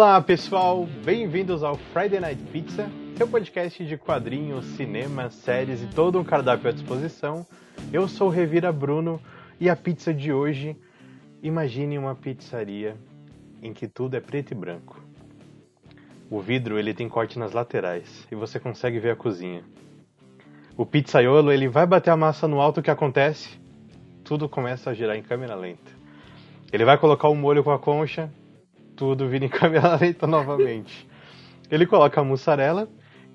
Olá pessoal, bem-vindos ao Friday Night Pizza, seu podcast de quadrinhos, cinema, séries e todo um cardápio à disposição. Eu sou o Revira Bruno e a pizza de hoje, imagine uma pizzaria em que tudo é preto e branco. O vidro ele tem corte nas laterais e você consegue ver a cozinha. O pizzaiolo ele vai bater a massa no alto, o que acontece? Tudo começa a girar em câmera lenta. Ele vai colocar o molho com a concha, tudo vira em câmera lenta novamente. Ele coloca a mussarela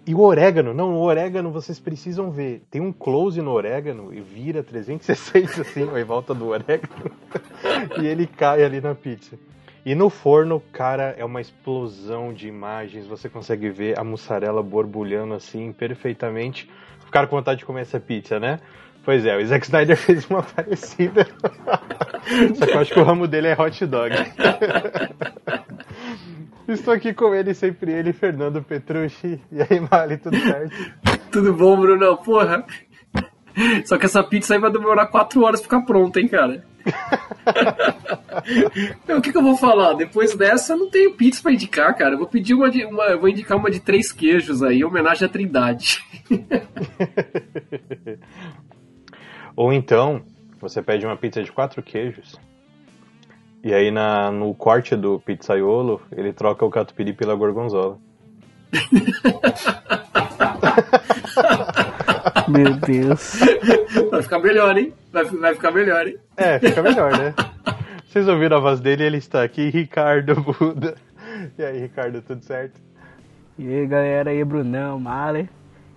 e o orégano. Não, o orégano vocês precisam ver. Tem um close no orégano e vira 360 assim, em volta do orégano. e ele cai ali na pizza. E no forno, cara, é uma explosão de imagens. Você consegue ver a mussarela borbulhando assim perfeitamente. Ficaram com vontade de comer essa pizza, né? Pois é, o Zack Snyder fez uma parecida. Só que eu acho que o ramo dele é hot dog. Estou aqui com ele, sempre ele, Fernando Petrucci. E aí, Mali, tudo certo? Tudo bom, Bruno? Porra. Só que essa pizza aí vai demorar 4 horas pra ficar pronta, hein, cara? o que, que, eu vou falar? Depois dessa, eu não tenho pizza pra indicar, cara. Eu vou pedir uma de. Uma, eu vou indicar uma de três queijos aí, em homenagem à Trindade. Ou então, você pede uma pizza de quatro queijos. E aí na, no corte do pizzaiolo, ele troca o catupiry pela gorgonzola. Meu Deus. Vai ficar melhor, hein? Vai, vai ficar melhor, hein? É, fica melhor, né? Vocês ouviram a voz dele? Ele está aqui, Ricardo Buda. E aí, Ricardo, tudo certo? E aí, galera, aí, Brunão, Male.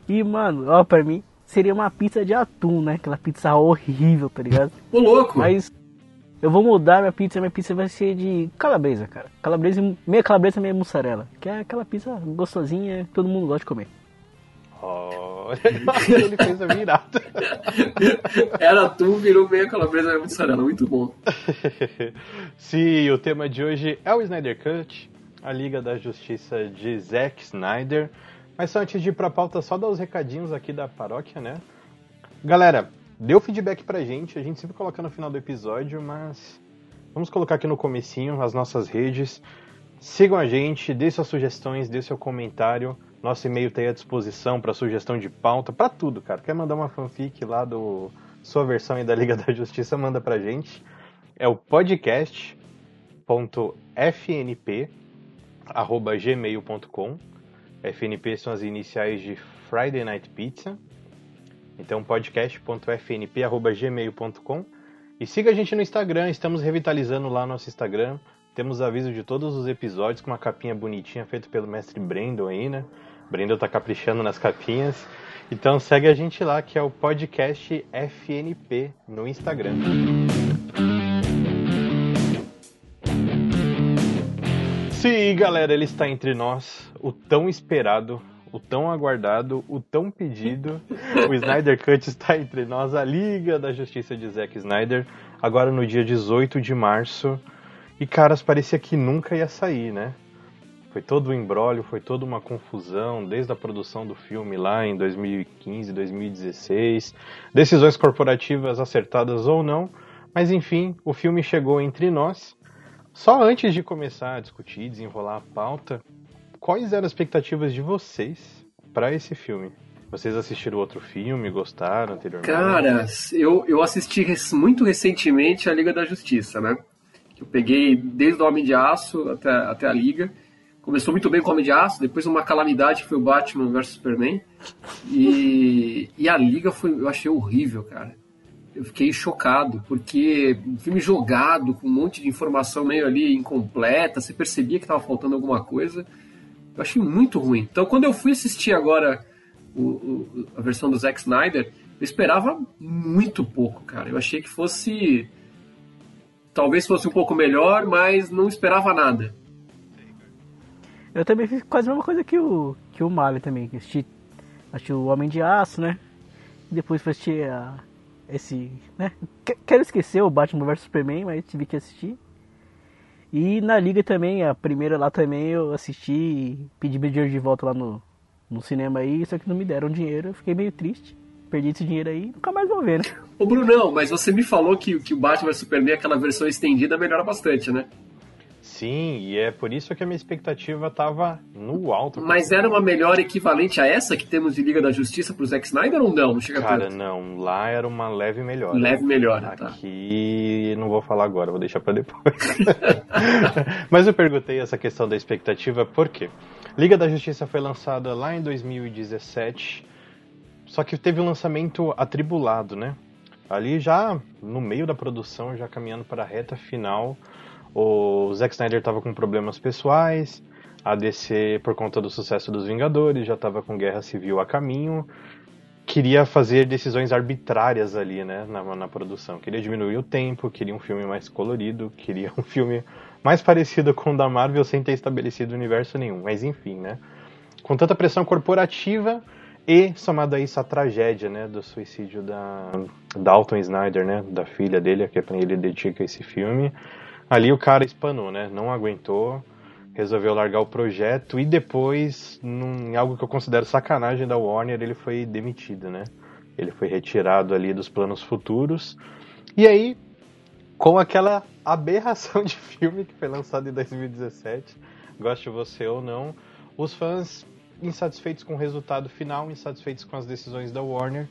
E, mano, ó, pra mim, seria uma pizza de atum, né? Aquela pizza horrível, tá ligado? Ô, louco! Mas eu vou mudar minha pizza, minha pizza vai ser de calabresa, cara. Calabresa, meia calabresa, meia mussarela. Que é aquela pizza gostosinha que todo mundo gosta de comer. Olha, ele fez a virada. Era atum, virou meia calabresa, meia mussarela. Muito bom. Sim, o tema de hoje é o Snyder Cut, a Liga da Justiça de Zack Snyder. Mas só antes de ir pra pauta, só dar os recadinhos aqui da paróquia, né? Galera, deu feedback pra gente, a gente sempre coloca no final do episódio, mas vamos colocar aqui no comecinho as nossas redes. Sigam a gente, dê suas sugestões, dê seu comentário. Nosso e-mail tá aí à disposição para sugestão de pauta, para tudo, cara. Quer mandar uma fanfic lá do sua versão aí da Liga da Justiça, manda pra gente. É o podcast.fnp@gmail.com FNP são as iniciais de Friday Night Pizza. Então, podcast.fnp.gmail.com. E siga a gente no Instagram, estamos revitalizando lá nosso Instagram. Temos aviso de todos os episódios com uma capinha bonitinha feita pelo mestre Brandon aí, né? Brandon tá caprichando nas capinhas. Então segue a gente lá, que é o podcast FNP no Instagram. Sim, galera, ele está entre nós, o tão esperado, o tão aguardado, o tão pedido. O Snyder Cut está entre nós, a Liga da Justiça de Zack Snyder, agora no dia 18 de março. E caras, parecia que nunca ia sair, né? Foi todo um embrólio, foi toda uma confusão, desde a produção do filme lá em 2015, 2016, decisões corporativas acertadas ou não, mas enfim, o filme chegou entre nós só antes de começar a discutir, desenrolar a pauta, quais eram as expectativas de vocês para esse filme? Vocês assistiram outro filme, gostaram anteriormente? Cara, eu, eu assisti muito recentemente a Liga da Justiça, né? Eu peguei desde o Homem de Aço até, até a Liga. Começou muito bem com o Homem de Aço, depois uma calamidade que foi o Batman vs Superman. E, e a Liga foi, eu achei horrível, cara eu fiquei chocado, porque um filme jogado, com um monte de informação meio ali incompleta, você percebia que estava faltando alguma coisa. Eu achei muito ruim. Então, quando eu fui assistir agora o, o, a versão do Zack Snyder, eu esperava muito pouco, cara. Eu achei que fosse. Talvez fosse um pouco melhor, mas não esperava nada. Eu também fiz quase a mesma coisa que o, que o Mali também. Assisti, assisti o Homem de Aço, né? Depois fui assistir a esse, né? Quero esquecer o Batman vs Superman, mas tive que assistir. E na liga também, a primeira lá também eu assisti, pedi meu dinheiro de volta lá no, no cinema aí, só que não me deram dinheiro, eu fiquei meio triste. Perdi esse dinheiro aí nunca mais vou ver, né? Ô Brunão, mas você me falou que, que o Batman vs Superman, aquela versão estendida, melhora bastante, né? Sim, e é por isso que a minha expectativa tava no alto. Mas era uma melhor equivalente a essa que temos de Liga da Justiça pro Zack Snyder ou não? Não chega Cara, tanto. não, lá era uma leve melhor. Leve melhor, tá. Aqui não vou falar agora, vou deixar pra depois. Mas eu perguntei essa questão da expectativa por quê? Liga da Justiça foi lançada lá em 2017, só que teve um lançamento atribulado, né? Ali já no meio da produção, já caminhando para a reta final, o Zack Snyder estava com problemas pessoais, a DC, por conta do sucesso dos Vingadores, já estava com guerra civil a caminho, queria fazer decisões arbitrárias ali, né, na, na, produção. Queria diminuir o tempo, queria um filme mais colorido, queria um filme mais parecido com o da Marvel sem ter estabelecido universo nenhum. Mas enfim, né? Com tanta pressão corporativa e somado a isso a tragédia, né, do suicídio da Dalton Snyder, né, da filha dele, que para ele dedica esse filme. Ali o cara espanou, né? Não aguentou, resolveu largar o projeto e depois, num, em algo que eu considero sacanagem da Warner, ele foi demitido, né? Ele foi retirado ali dos planos futuros. E aí, com aquela aberração de filme que foi lançado em 2017, goste você ou não, os fãs insatisfeitos com o resultado final, insatisfeitos com as decisões da Warner,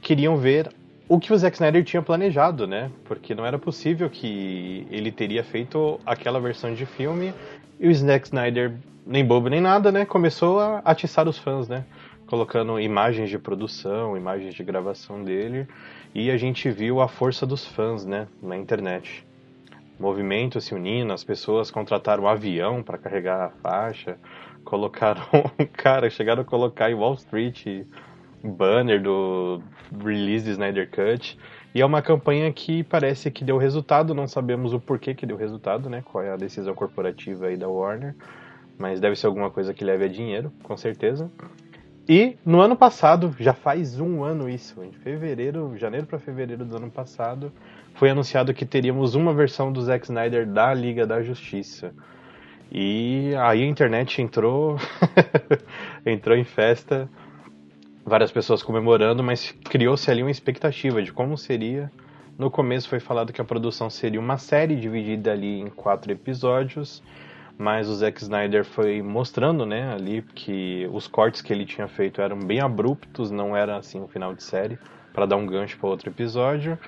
queriam ver o que o Zack Snyder tinha planejado, né? Porque não era possível que ele teria feito aquela versão de filme e o Zack Snyder, nem bobo nem nada, né? Começou a atiçar os fãs, né? Colocando imagens de produção, imagens de gravação dele e a gente viu a força dos fãs, né? Na internet. Movimento se unindo, as pessoas contrataram um avião para carregar a faixa, colocaram, cara, chegaram a colocar em Wall Street banner do release de Snyder Cut. E é uma campanha que parece que deu resultado, não sabemos o porquê que deu resultado, né? Qual é a decisão corporativa aí da Warner. Mas deve ser alguma coisa que leve a dinheiro, com certeza. E no ano passado, já faz um ano isso, em fevereiro, janeiro para fevereiro do ano passado, foi anunciado que teríamos uma versão do Zack Snyder da Liga da Justiça. E aí a internet entrou, entrou em festa várias pessoas comemorando, mas criou-se ali uma expectativa de como seria. No começo foi falado que a produção seria uma série dividida ali em quatro episódios, mas o Zack Snyder foi mostrando, né, ali que os cortes que ele tinha feito eram bem abruptos, não era assim um final de série para dar um gancho para outro episódio.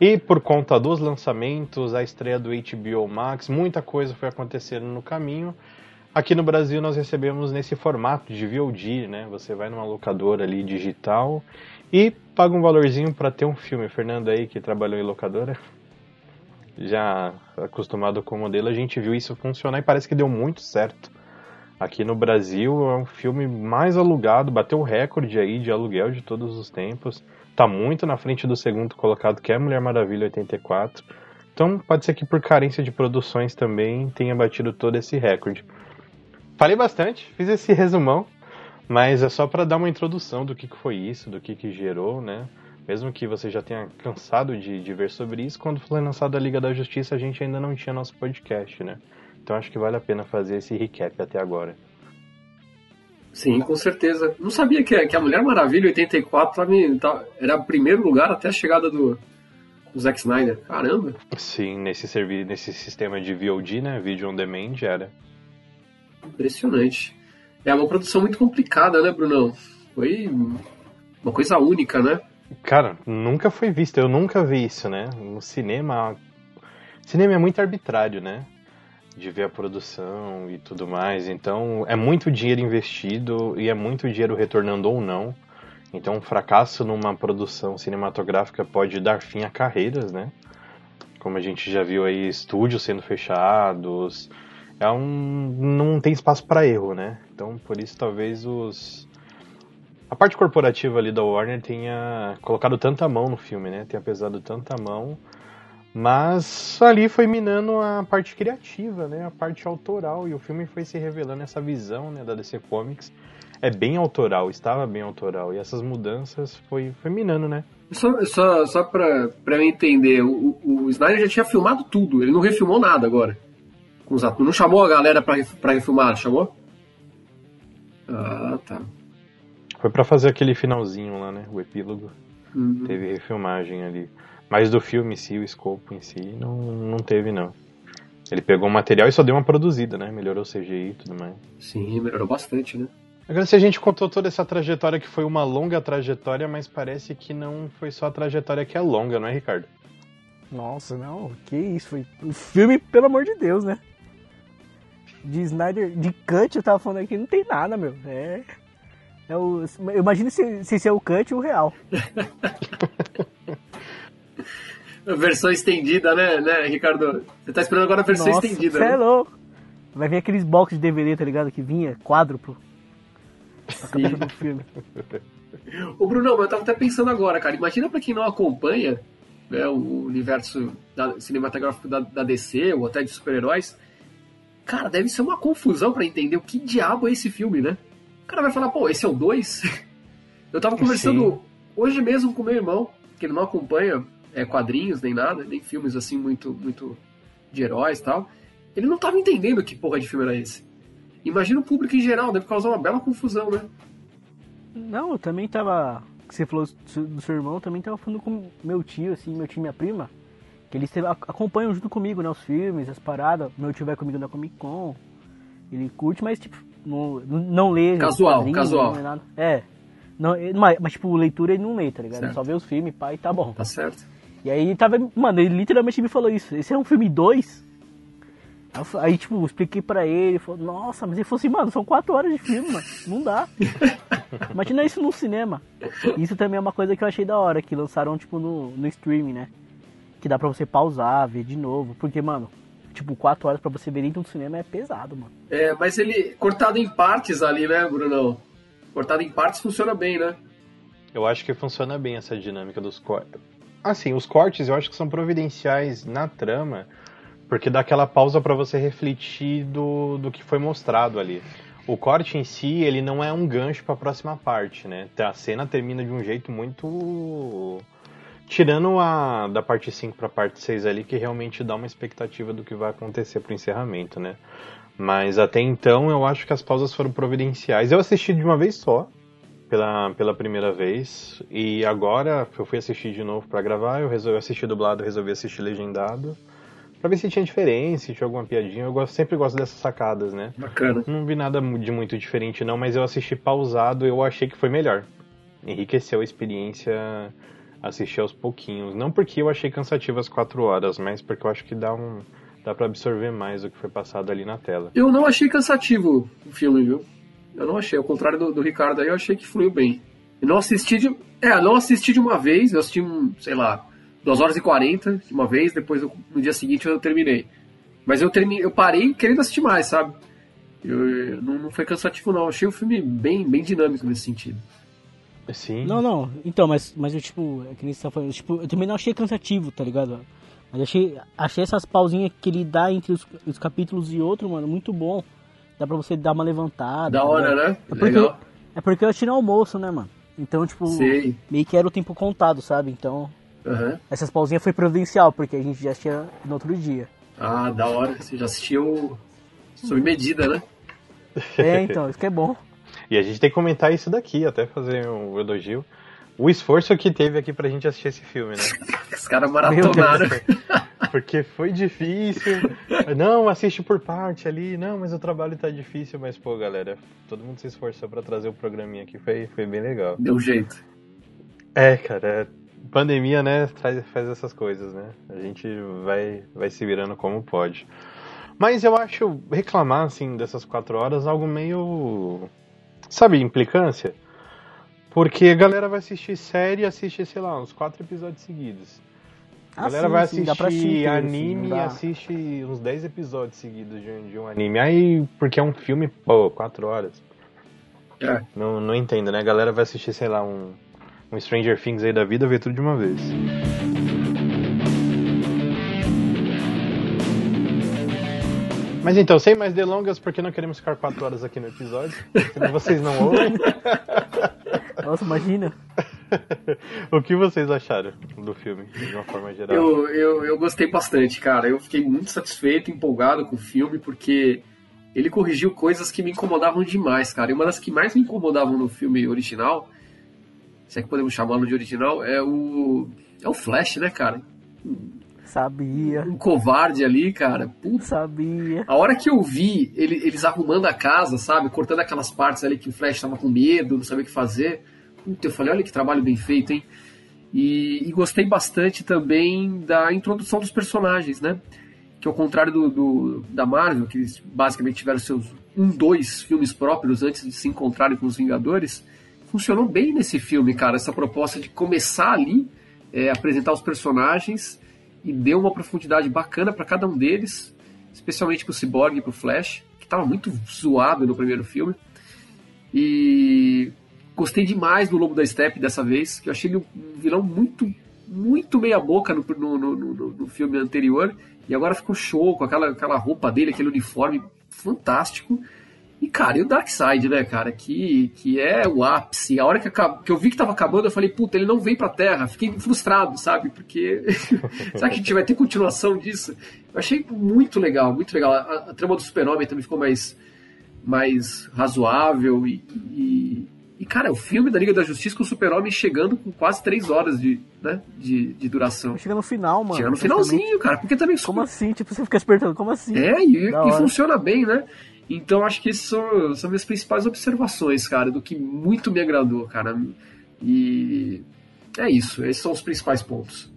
E por conta dos lançamentos, a estreia do HBO Max, muita coisa foi acontecendo no caminho Aqui no Brasil nós recebemos nesse formato de VOD, né? Você vai numa locadora ali digital e paga um valorzinho para ter um filme. Fernando aí que trabalhou em locadora, já acostumado com o modelo, a gente viu isso funcionar e parece que deu muito certo. Aqui no Brasil é um filme mais alugado, bateu o recorde aí de aluguel de todos os tempos. Tá muito na frente do segundo colocado, que é Mulher Maravilha 84. Então pode ser que por carência de produções também tenha batido todo esse recorde. Falei bastante, fiz esse resumão, mas é só para dar uma introdução do que, que foi isso, do que, que gerou, né? Mesmo que você já tenha cansado de, de ver sobre isso, quando foi lançada a Liga da Justiça a gente ainda não tinha nosso podcast, né? Então acho que vale a pena fazer esse recap até agora. Sim, com certeza. Não sabia que, a Mulher Maravilha 84 era o primeiro lugar até a chegada do, do Zack Snyder. Caramba! Sim, nesse, servi nesse sistema de VOD, né? Video on Demand era. Impressionante. É uma produção muito complicada, né, Brunão? Foi uma coisa única, né? Cara, nunca foi visto. Eu nunca vi isso, né? No cinema. Cinema é muito arbitrário, né? De ver a produção e tudo mais. Então, é muito dinheiro investido e é muito dinheiro retornando ou não. Então, um fracasso numa produção cinematográfica pode dar fim a carreiras, né? Como a gente já viu aí, estúdios sendo fechados, é um não tem espaço para erro, né? Então por isso talvez os a parte corporativa ali da Warner tenha colocado tanta mão no filme, né? Tenha pesado tanta mão, mas ali foi minando a parte criativa, né? A parte autoral e o filme foi se revelando essa visão, né, da DC Comics é bem autoral, estava bem autoral e essas mudanças foi, foi minando, né? Só, só, só pra, pra eu entender, o, o Snyder já tinha filmado tudo, ele não refilmou nada agora com os atores. Não chamou a galera pra, pra refilmar, chamou? Ah, tá. Foi para fazer aquele finalzinho lá, né? O epílogo. Uhum. Teve refilmagem ali. Mas do filme em si, o escopo em si, não, não teve, não. Ele pegou o material e só deu uma produzida, né? Melhorou o CGI e tudo mais. Sim, melhorou bastante, né? Agora, se a gente contou toda essa trajetória que foi uma longa trajetória, mas parece que não foi só a trajetória que é longa, não é, Ricardo? Nossa, não, que isso, foi o filme, pelo amor de Deus, né? De Snyder, de Cut, eu tava falando aqui, não tem nada, meu. É. é o, imagina se, se esse é o Cut ou o real. versão estendida, né, né, Ricardo? Você tá esperando agora a versão Nossa, estendida, cê né? é louco. Vai vir aqueles box de DVD, tá ligado? Que vinha quádruplo. Cabeça do filme. Ô, Bruno, eu tava até pensando agora, cara. Imagina pra quem não acompanha né, o universo da- cinematográfico da, da DC ou até de super-heróis. Cara, deve ser uma confusão pra entender o que diabo é esse filme, né? O cara vai falar, pô, esse é o 2? Eu tava conversando Sim. hoje mesmo com meu irmão, que ele não acompanha é, quadrinhos nem nada, nem filmes assim muito, muito de heróis e tal. Ele não tava entendendo que porra de filme era esse. Imagina o público em geral, deve causar uma bela confusão, né? Não, eu também tava. Você falou do do seu irmão, eu também tava falando com meu tio, assim, meu tio e minha prima. Que eles acompanham junto comigo, né? Os filmes, as paradas. Meu tio vai comigo na Comic Con. Ele curte, mas tipo, não, não lê. Casual, casual. Não. É. Não, mas, mas, tipo, leitura ele não lê, tá ligado? Ele só vê os filmes, pai, e tá bom. Tá certo. E aí tava. Mano, ele literalmente me falou isso. Esse é um filme 2? Aí, tipo, expliquei pra ele, ele falou, nossa, mas ele falou assim, mano, são quatro horas de filme, mano. Não dá. Imagina isso no cinema. Isso também é uma coisa que eu achei da hora, que lançaram, tipo, no, no streaming, né? Que dá pra você pausar, ver de novo. Porque, mano, tipo, quatro horas pra você ver dentro do cinema é pesado, mano. É, mas ele cortado em partes ali, né, Brunão? Cortado em partes funciona bem, né? Eu acho que funciona bem essa dinâmica dos cortes. Assim, os cortes eu acho que são providenciais na trama, porque dá aquela pausa pra você refletir do, do que foi mostrado ali. O corte em si, ele não é um gancho pra próxima parte, né? A cena termina de um jeito muito. Tirando a da parte 5 pra parte 6 ali, que realmente dá uma expectativa do que vai acontecer pro encerramento, né? Mas até então eu acho que as pausas foram providenciais. Eu assisti de uma vez só, pela, pela primeira vez. E agora eu fui assistir de novo pra gravar, eu resolvi assistir dublado, resolvi assistir legendado. Pra ver se tinha diferença, se tinha alguma piadinha. Eu gosto, sempre gosto dessas sacadas, né? Bacana. Não vi nada de muito diferente não, mas eu assisti pausado eu achei que foi melhor. Enriqueceu a experiência assistir aos pouquinhos. Não porque eu achei cansativo as quatro horas, mas porque eu acho que dá um. dá pra absorver mais o que foi passado ali na tela. Eu não achei cansativo o filme, viu? Eu não achei. Ao contrário do, do Ricardo aí, eu achei que fluiu bem. Eu não assisti de. É, não assisti de uma vez, eu assisti, sei lá, 2 horas e 40 de uma vez, depois eu- no dia seguinte eu terminei. Mas eu terminei, eu parei querendo assistir mais, sabe? Eu, eu- não, não foi cansativo, não. Eu achei o filme bem, bem dinâmico nesse sentido. Sim. Não, não, então, mas, mas eu, tipo, é que nem você tá falando, tipo, eu também não achei cansativo, tá ligado? Mas achei, achei essas pausinhas que ele dá entre os, os capítulos e outro, mano, muito bom. Dá pra você dar uma levantada. Da tá hora, né? É porque, Legal. é porque eu achei no almoço, né, mano? Então, tipo, Sei. meio que era o tempo contado, sabe? Então, Aham. essas pausinhas foi providencial, porque a gente já tinha no outro dia. Ah, da hora. Você já assistiu sob medida, né? É, então, isso que é bom. E a gente tem que comentar isso daqui, até fazer um elogio. O esforço que teve aqui pra gente assistir esse filme, né? Os caras maratonaram. Porque foi difícil. Não, assiste por parte ali. Não, mas o trabalho tá difícil. Mas, pô, galera, todo mundo se esforçou pra trazer o programinha aqui. Foi, foi bem legal. Deu jeito. É, cara, é- pandemia, né, faz, faz essas coisas, né? A gente vai, vai se virando como pode. Mas eu acho reclamar, assim, dessas quatro horas algo meio. Sabe, implicância? Porque a galera vai assistir série e assiste, sei lá, uns quatro episódios seguidos. A Ah, galera sim, vai sim, dá assistir pra assistir assim, anime e assiste uns 10 episódios seguidos de um, de um anime. Aí, porque é um filme, pô, quatro horas. É. Não, não entendo, né? A galera vai assistir, sei lá, um, um Stranger Things aí da vida, ver tudo de uma vez. Mas então, sem mais delongas, porque não queremos ficar quatro horas aqui no episódio, senão vocês não ouvem. Nossa, imagina. o que vocês acharam do filme, de uma forma geral? Eu, eu, eu gostei bastante, cara. Eu fiquei muito satisfeito, empolgado com o filme, porque ele corrigiu coisas que me incomodavam demais, cara. E uma das que mais me incomodavam no filme original, se é que podemos chamá-lo de original, é o. É o Flash, né, cara? Sabia. Um covarde ali, cara. Putz. Sabia. A hora que eu vi ele, eles arrumando a casa, sabe? Cortando aquelas partes ali que o Flash tava com medo, não sabia o que fazer. Puta, eu falei, olha que trabalho bem feito, hein? E, e, gostei bastante também da introdução dos personagens, né? Que ao contrário do, do, da Marvel, que eles basicamente tiveram seus um, dois filmes próprios antes de se encontrarem com os Vingadores, funcionou bem nesse filme, cara. Essa proposta de começar ali, é, apresentar os personagens e deu uma profundidade bacana para cada um deles, especialmente pro Cyborg e pro Flash, que tava muito zoado no primeiro filme. E gostei demais do Lobo da Steppe dessa vez, que eu achei ele um vilão muito, muito meia boca no, no, no, no filme anterior, e agora ficou show com aquela, aquela roupa dele, aquele uniforme fantástico. E, cara, e o Darkseid, né, cara, que, que é o ápice. A hora que, que eu vi que tava acabando, eu falei, puta, ele não vem pra Terra. Fiquei frustrado, sabe? Porque. será que a gente vai ter continuação disso? Eu achei muito legal, muito legal. A, a trama do Super-Homem também ficou mais, mais razoável e, e, e, cara, o filme da Liga da Justiça com o Super-Homem chegando com quase três horas de, né, de, de duração. Chega no final, mano. Chega no finalzinho, cara, porque também... Como assim? Tipo, você fica se perguntando, como assim? É, e, e funciona bem, né? Então acho que essas são, são minhas principais observações, cara, do que muito me agradou, cara. E é isso, esses são os principais pontos.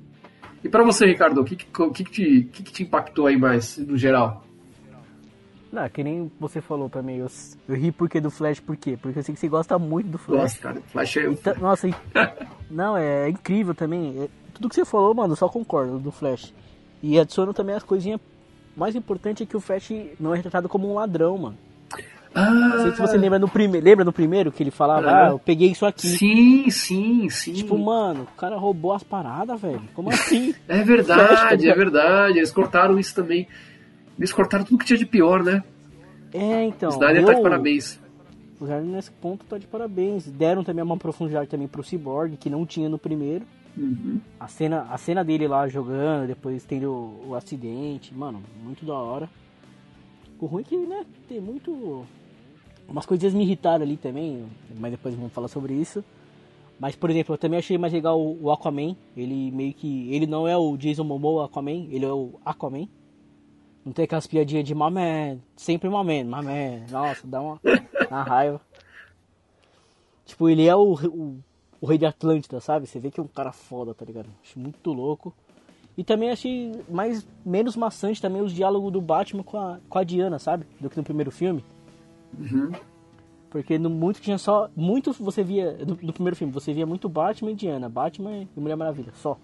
E para você, Ricardo, o que, que, que, te, que, te impactou aí mais, no geral? Não, que nem você falou também, eu, eu ri porque do Flash, por quê? Porque eu sei que você gosta muito do Flash. Gosto, cara, Flash é... Então, nossa, não, é, incrível também. É, tudo que você falou, mano, eu só concordo do Flash. E adiciono também as coisinhas mais importante é que o Flash não é retratado como um ladrão, mano. Ah, não sei se você lembra no primeiro, lembra no primeiro que ele falava, ah, eu peguei isso aqui. Sim, sim, sim. Tipo, mano, o cara roubou as paradas, velho. Como assim? é verdade, é verdade. Eles cortaram isso também. Eles cortaram tudo que tinha de pior, né? É, então. Snyder tá de parabéns. O Snyder nesse ponto tá de parabéns. Deram também uma profundidade também pro Cyborg, que não tinha no primeiro. Uhum. A, cena, a cena dele lá jogando, depois tendo o, o, acidente, mano, muito da hora. O ruim é que, né, tem muito. Umas coisinhas me irritaram ali também, mas depois vamos falar sobre isso. Mas, por exemplo, eu também achei mais legal o, o Aquaman. Ele meio que. Ele não é o Jason Momoa Aquaman, ele é o Aquaman. Não tem aquelas piadinhas de mamé, sempre mamé, mamé. Nossa, dá uma, uma raiva. Tipo, ele é o, o o Rei de Atlântida, sabe? Você vê que é um cara foda, tá ligado? Acho muito louco. E também achei mais menos maçante também os diálogos do Batman com a, com a Diana, sabe? Do que no primeiro filme. Uhum. Porque no muito tinha só. Muito você via. No, no, primeiro filme, você via muito Batman e Diana. Batman e Mulher Maravilha, só.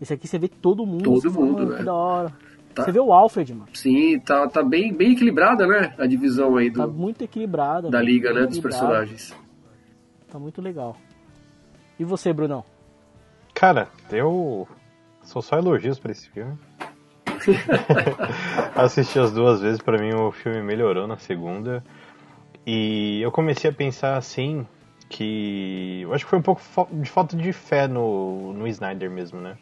Esse aqui você vê todo mundo. Todo mundo, né? Que da hora. Tá. Você vê o Alfred, mano. Sim, tá, tá bem, bem equilibrada, né? A divisão aí do. Tá muito equilibrada. Da liga, né? Dos personagens. Tá muito legal. E você, Brunão? Cara, eu sou só elogios para esse filme. Assisti as duas vezes, para mim o filme melhorou na segunda. E eu comecei a pensar assim que eu acho que foi um pouco de falta de fé no, no Snyder mesmo, né?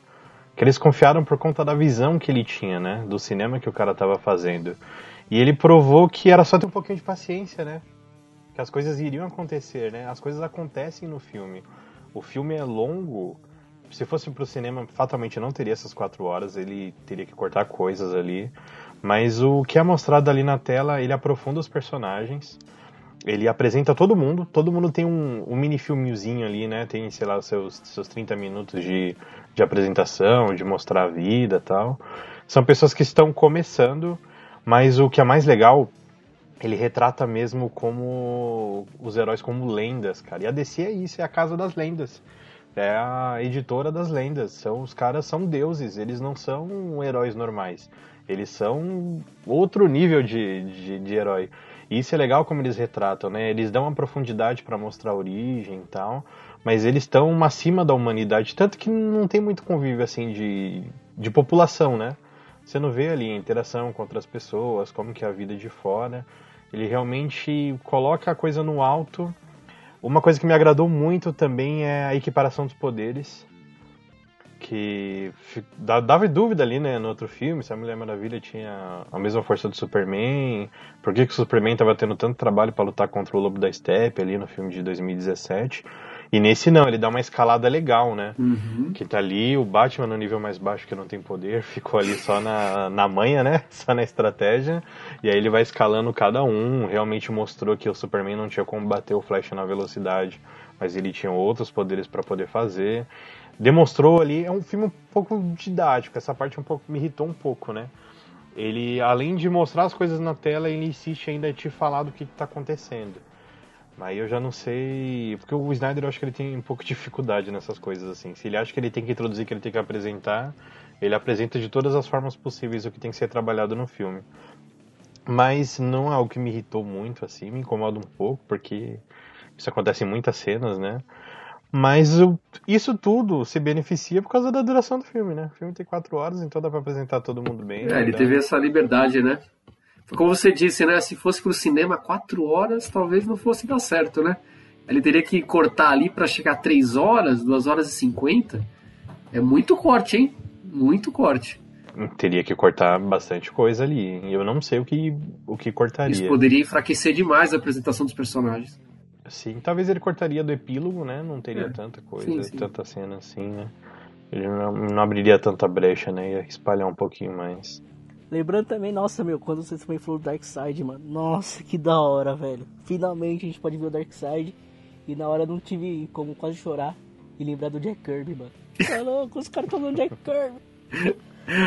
Que eles confiaram por conta da visão que ele tinha, né? Do cinema que o cara tava fazendo. E ele provou que era só ter um pouquinho de paciência, né? Que as coisas iriam acontecer, né? As coisas acontecem no filme. O filme é longo. Se fosse pro cinema, fatalmente não teria essas quatro horas. Ele teria que cortar coisas ali. Mas o que é mostrado ali na tela, ele aprofunda os personagens. Ele apresenta todo mundo. Todo mundo tem um, um mini filmezinho ali, né? Tem, sei lá, seus, seus 30 minutos de, de apresentação, de mostrar a vida tal. São pessoas que estão começando. Mas o que é mais legal ele retrata mesmo como os heróis como lendas, cara. E a DC é isso, é a casa das lendas. É a editora das lendas. São os caras são deuses, eles não são heróis normais. Eles são outro nível de, de, de herói. E isso é legal como eles retratam, né? Eles dão uma profundidade para mostrar a origem e tal, mas eles estão acima da humanidade, tanto que não tem muito convívio assim de, de população, né? Você não vê ali a interação com outras pessoas, como que é a vida de fora. Ele realmente coloca a coisa no alto. Uma coisa que me agradou muito também é a equiparação dos poderes. Que dava dúvida ali, né, no outro filme, se a Mulher Maravilha tinha a mesma força do Superman, por que, que o Superman estava tendo tanto trabalho para lutar contra o Lobo da Steppe ali no filme de 2017. E nesse não, ele dá uma escalada legal, né? Uhum. Que tá ali, o Batman no nível mais baixo que não tem poder, ficou ali só na, na manha, né? Só na estratégia. E aí ele vai escalando cada um. Realmente mostrou que o Superman não tinha como bater o Flash na velocidade, mas ele tinha outros poderes para poder fazer. Demonstrou ali, é um filme um pouco didático, essa parte um pouco me irritou um pouco, né? Ele, além de mostrar as coisas na tela, ele insiste ainda em te falar do que está acontecendo. Mas eu já não sei. Porque o Snyder eu acho que ele tem um pouco de dificuldade nessas coisas, assim. Se ele acha que ele tem que introduzir, que ele tem que apresentar, ele apresenta de todas as formas possíveis o que tem que ser trabalhado no filme. Mas não é algo que me irritou muito, assim, me incomoda um pouco, porque isso acontece em muitas cenas, né? Mas o, isso tudo se beneficia por causa da duração do filme, né? O filme tem quatro horas, então dá pra apresentar todo mundo bem. É, ele Dá- teve essa liberdade, né? Como você disse, né? Se fosse pro cinema quatro horas, talvez não fosse dar certo, né? Ele teria que cortar ali pra chegar a três horas, duas horas e cinquenta. É muito corte, hein? Muito corte. Teria que cortar bastante coisa ali. E eu não sei o que, o que cortaria. Isso poderia enfraquecer demais a apresentação dos personagens. Sim, talvez ele cortaria do epílogo, né? Não teria É, tanta coisa, sim, sim. tanta cena assim, né? Ele não, não abriria tanta brecha, né? Ia espalhar um pouquinho mais. Lembrando também, nossa, meu, quando vocês também falou do Darkseid, mano. Nossa, que da hora, velho. Finalmente a gente pode ver o Darkseid. E na hora eu não tive como quase chorar e lembrar do Jack Kirby, mano. Tá louco, os caras estão no Jack Kirby.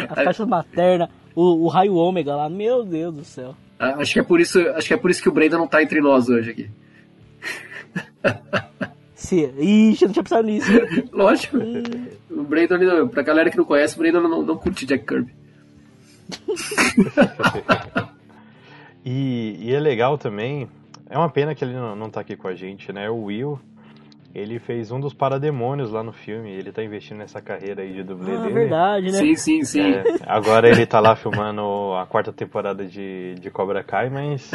As caixas maternas, o, o raio ômega lá, meu Deus do céu. Ah, Acho que é por isso, acho que é por isso que o Brenda não tá entre nós hoje aqui. Se... Ixi, eu não tinha pensado nisso. Lógico. O Brandon, pra galera que não conhece, o Brandon não, não curte Jack Kirby. E, e é legal também, é uma pena que ele não, não tá aqui com a gente, né? O Will, ele fez um dos parademônios lá no filme, ele tá investindo nessa carreira aí de dublê Ah, dele. verdade, né? Sim, sim, sim. É, agora ele tá lá filmando a quarta temporada de, de Cobra Kai, mas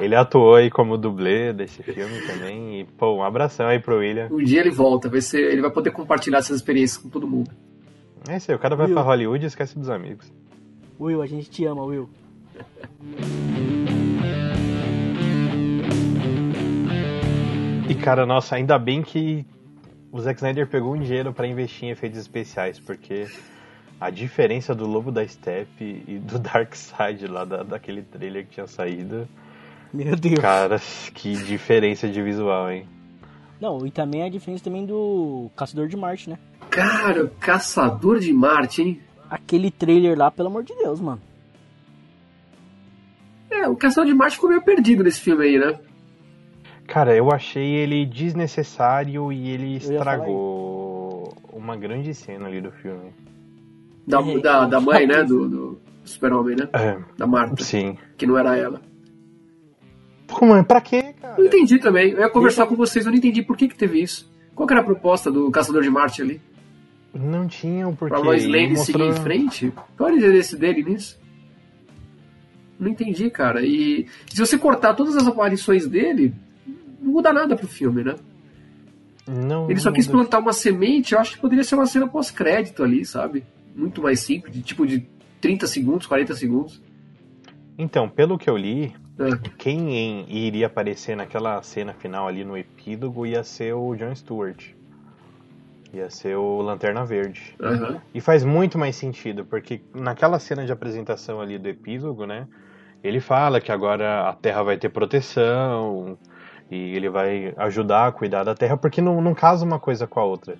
ele atuou aí como dublê desse filme também. E, pô, um abração aí pro William. Um dia ele volta, vai ser, ele vai poder compartilhar essas experiências com todo mundo. É isso aí, o cara vai Will. pra Hollywood e esquece dos amigos. Will, a gente te ama, Will. E cara, nossa, ainda bem que o Zack Snyder pegou um dinheiro pra investir em efeitos especiais, porque a diferença do Lobo da Steppe e do Darkseid lá da, daquele trailer que tinha saído, Meu Deus. cara, que diferença de visual, hein? Não, e também a diferença também do Caçador de Marte, né? Cara, Caçador de Marte, hein? Aquele trailer lá, pelo amor de Deus, mano. É, o Caçador de Marte ficou meio perdido nesse filme aí, né? Cara, eu achei ele desnecessário e ele estragou uma grande cena ali do filme. Da, É, da, da mãe, né? Do, do Super-Homem, né? É, Da Marta, sim. que não era ela. Pô, mãe, pra quê, cara? Não entendi também. Eu ia conversar com vocês, eu não entendi por que, que teve isso. Qual que era a proposta do Caçador de Marte ali? Não tinham porque Pra Lois Lane ele seguir em frente? Qual era o interesse dele nisso? Não entendi, cara. E se você cortar todas as aparições dele, não muda nada pro filme, né? Não, Ele só quis muda. plantar uma semente, eu acho que poderia ser uma cena pós-crédito ali, sabe? Muito mais simples, de tipo de 30 segundos, 40 segundos. Então, pelo que eu li, É. quem em- iria aparecer naquela cena final ali no epílogo ia ser o John Stewart. Ia ser o Lanterna Verde. Aham. E faz muito mais sentido, porque naquela cena de apresentação ali do epílogo, né? Ele fala que agora a Terra vai ter proteção e ele vai ajudar a cuidar da Terra, porque não, não casa uma coisa com a outra.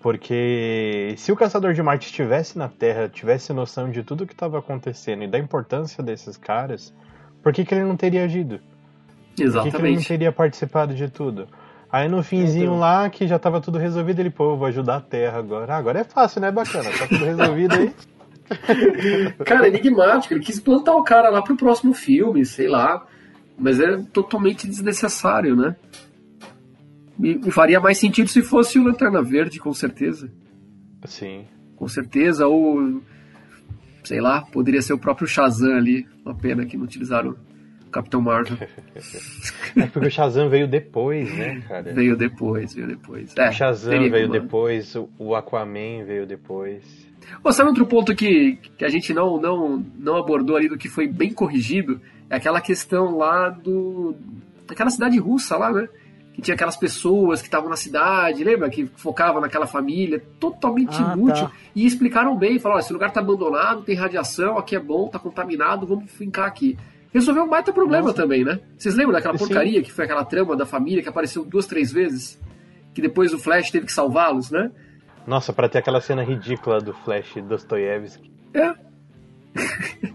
Porque se o Caçador de Marte estivesse na Terra, tivesse noção de tudo que estava acontecendo e da importância desses caras, por que, que ele não teria agido? Por que, que ele não Exatamente. teria participado de tudo? Aí no finzinho Então. lá, que já tava tudo resolvido, ele, pô, eu vou ajudar a Terra agora. Ah, agora é fácil, né? Bacana, tá tudo resolvido aí. Cara, enigmático. Ele quis plantar o cara lá pro próximo filme, sei lá. Mas é totalmente desnecessário, né? E, faria mais sentido se fosse o Lanterna Verde, com certeza. Sim. Com certeza. Ou, sei lá, poderia ser o próprio Shazam ali. Uma pena que não utilizaram Capitão Marvel. É porque o Shazam veio depois, né, cara? veio depois, veio depois. É, O Shazam veio como- depois, o- Aquaman veio depois. Ô, sabe outro ponto que, que a gente não, não, não abordou ali do que foi bem corrigido? É aquela questão lá do. daquela cidade russa lá, né? que tinha aquelas pessoas que estavam na cidade, lembra? Que focavam naquela família, totalmente Ah, inútil. tá. E explicaram bem, falaram, esse lugar tá abandonado, tem radiação, aqui é bom, tá contaminado, vamos fincar aqui. Resolveu um baita problema Nossa. também, né? Vocês lembram daquela Sim. porcaria que foi aquela trama da família que apareceu duas, três vezes? Que depois o Flash teve que salvá-los, né? Nossa, pra ter aquela cena ridícula do Flash Dostoiévski. É.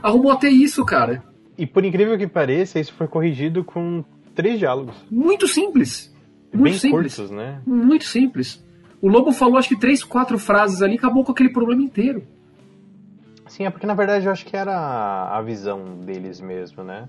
Arrumou até isso, cara. E por incrível que pareça, isso foi corrigido com três diálogos. Muito simples. Muito bem simples. curtos, né? Muito simples. O Lobo falou acho que três, quatro frases ali, acabou com aquele problema inteiro. Sim, é porque na verdade eu acho que era a visão deles mesmo, né?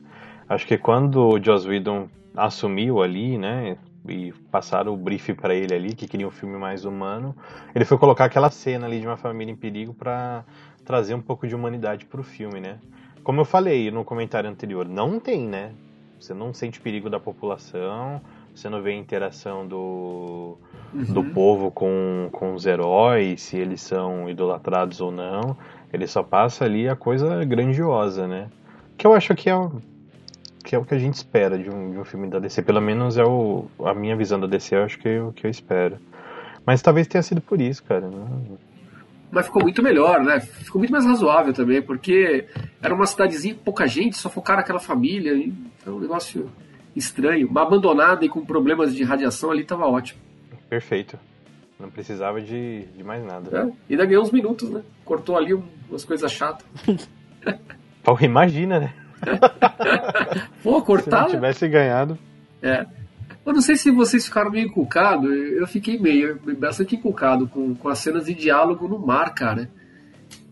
Acho que quando o Joss Whedon assumiu ali, né, e passaram o brief pra ele ali, que queria um filme mais humano, ele foi colocar aquela cena ali de uma família em perigo pra trazer um pouco de humanidade pro filme, né? Como eu falei no comentário anterior, não tem, né? Você não sente perigo da população, você não vê a interação do, do povo com, com os heróis, se eles são idolatrados ou não. Ele só passa ali a coisa grandiosa, né? Que eu acho que é, o- que é o que a gente espera de um, de um filme da DC. Pelo menos é o, a minha visão da DC, eu acho que é o que eu espero. Mas talvez tenha sido por isso, cara. né? Mas ficou muito melhor, né? Ficou muito mais razoável também, porque era uma cidadezinha com pouca gente, só focaram aquela família. E foi um negócio estranho. Uma abandonada e com problemas de radiação ali tava ótimo. Perfeito. Não precisava de, de mais nada. É, e ainda ganhou uns minutos, né? Cortou ali umas coisas chatas. Pô, imagina, né? Pô, Se cortar. não tivesse ganhado. É. Eu não sei se vocês ficaram meio inculcados, eu fiquei meio, bastante inculcado com, com as cenas de diálogo no mar, cara.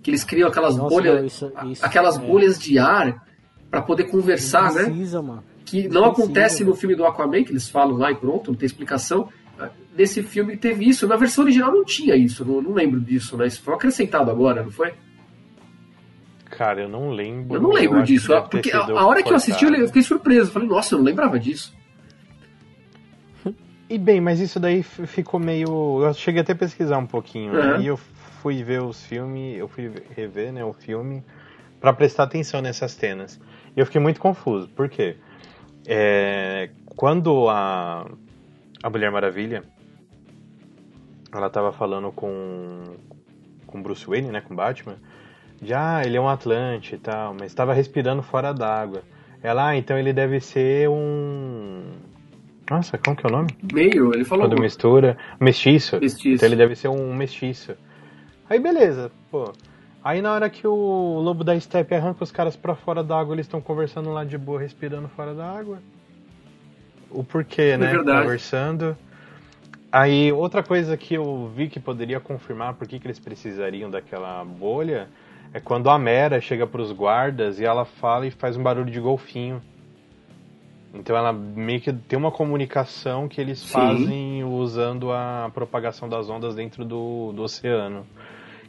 Que eles criam aquelas Nossa, bolhas, não, isso- isso, aquelas é. bolhas de ar pra poder conversar, né? Precisa, mano. Que Não não precisa, acontece no velho. filme do Aquaman, que eles falam lá e pronto, não tem explicação. Nesse filme teve isso. Na versão original não tinha isso, não, não lembro disso, né? Isso foi acrescentado agora, não foi? Cara, eu não lembro. Eu não lembro que disso. Porque a, a hora que eu assisti, eu eu fiquei surpreso. Falei, nossa, eu não lembrava disso. E bem, mas isso daí ficou meio. Eu cheguei até a pesquisar um pouquinho, né? Uhum. E eu fui ver os filmes, eu fui rever né, o filme pra prestar atenção nessas cenas. E eu fiquei muito confuso. Por quê? É, quando a, a Mulher Maravilha ela tava falando com com Bruce Wayne, né, com Batman, de ah, ele é um Atlante e tal, mas estava respirando fora d'água. Ela, ah, então ele deve ser um Nossa, como que é o nome? Meio, ele falou. Quando mistura. Mestiço. Mestiço. Então ele deve ser um mestiço. Aí beleza, pô. Aí na hora que o lobo da steppe arranca os caras pra fora da água, eles estão conversando lá de boa, respirando fora da água. O porquê, né? verdade. Conversando. Aí outra coisa que eu vi que poderia confirmar por que, que eles precisariam daquela bolha é quando a Mera chega pros guardas e ela fala e faz um barulho de golfinho. Então ela meio que tem uma comunicação que eles Sim. fazem usando a propagação das ondas dentro do, do oceano.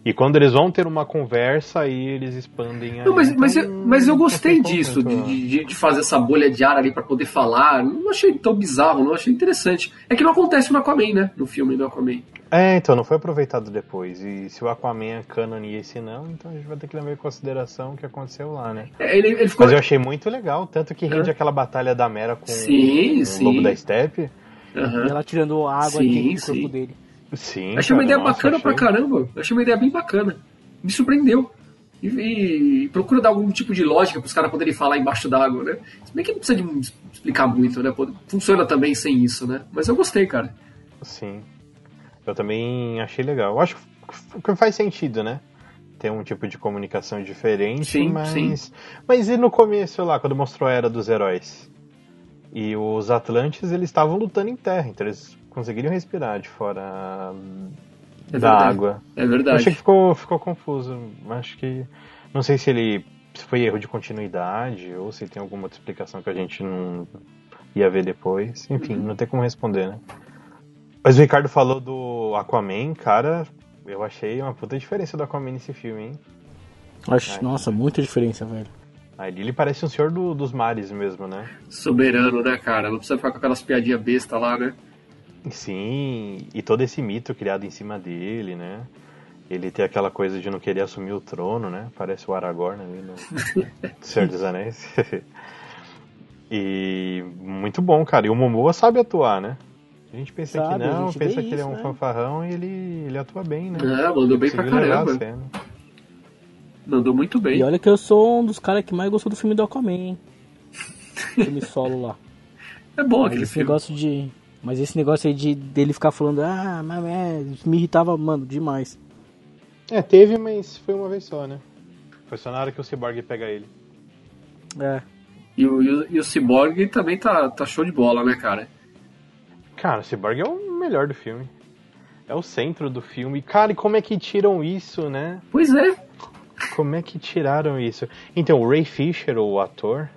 E quando eles vão ter uma conversa, aí eles expandem a. Não, mas, mas, Então, eu, mas eu gostei disso, de, de, de fazer essa bolha de ar ali pra poder falar. Não achei tão bizarro, não achei interessante. É que não acontece no Aquaman, né? No filme do Aquaman. É, então, não foi aproveitado depois. E se o Aquaman é canon e esse não, então a gente vai ter que levar em consideração o que aconteceu lá, né? É, Ele, ele ficou. Mas eu achei muito legal, tanto que rende aquela batalha da Mera com Sim, o sim. Lobo da Steppe. Aham. E ela tirando água Sim, aqui do corpo dele. Sim. Achei uma cara, ideia nossa, bacana achei- pra caramba. Achei uma ideia bem bacana. Me surpreendeu. E, e procura dar algum tipo de lógica para os caras poderem falar embaixo d'água, né? Se bem que não precisa de explicar muito, né? Funciona também sem isso, né? Mas eu gostei, cara. Sim. Eu também achei legal. Eu acho que faz sentido, né? Ter um tipo de comunicação diferente, Sim, mas. sim. Mas e no começo lá, quando mostrou a Era dos Heróis? E os Atlantes, eles estavam lutando em terra, então eles conseguiriam respirar de fora É da verdade. água. É Eu verdade. achei que ficou, ficou confuso. Acho que. Não sei se ele. Se foi erro de continuidade ou se tem alguma outra explicação que a gente não ia ver depois. Enfim, Uhum. não tem como responder, né? Mas o Ricardo falou do Aquaman, cara. Eu achei uma puta diferença do Aquaman nesse filme, hein? Acho, Ai. nossa, muita diferença, velho. Ali ele parece um senhor do- dos mares mesmo, né? Soberano, né, cara? Não precisa ficar com aquelas piadinhas besta lá, né? Sim, e todo esse mito criado em cima dele, né? Ele tem aquela coisa de não querer assumir o trono, né? Parece o Aragorn ali no Senhor dos Anéis. E muito bom, cara. E o Momoa sabe atuar, né? A gente pensa Sabe, que não, pensa que ele é isso, um né? fanfarrão e ele, ele atua bem, né? É, mandou bem pra caramba. cena. Mandou muito bem. E olha que eu sou um dos caras que mais gostou do filme do Aquaman, hein? Filme solo lá. É bom Mas aquele esse filme. negócio de. Mas esse negócio aí de dele ficar falando, ah, mas é, me irritava, mano, demais. É, teve, mas foi uma vez só, né? Foi só na hora que o Cyborg pega ele. É. E o, e o, e o Cyborg também tá, tá show de bola, né, cara? Cara, o Cyborg é o melhor do filme. É o centro do filme. Cara, e como é que tiram isso, né? Pois é. Como é que tiraram isso? Então, o Ray Fisher, o ator,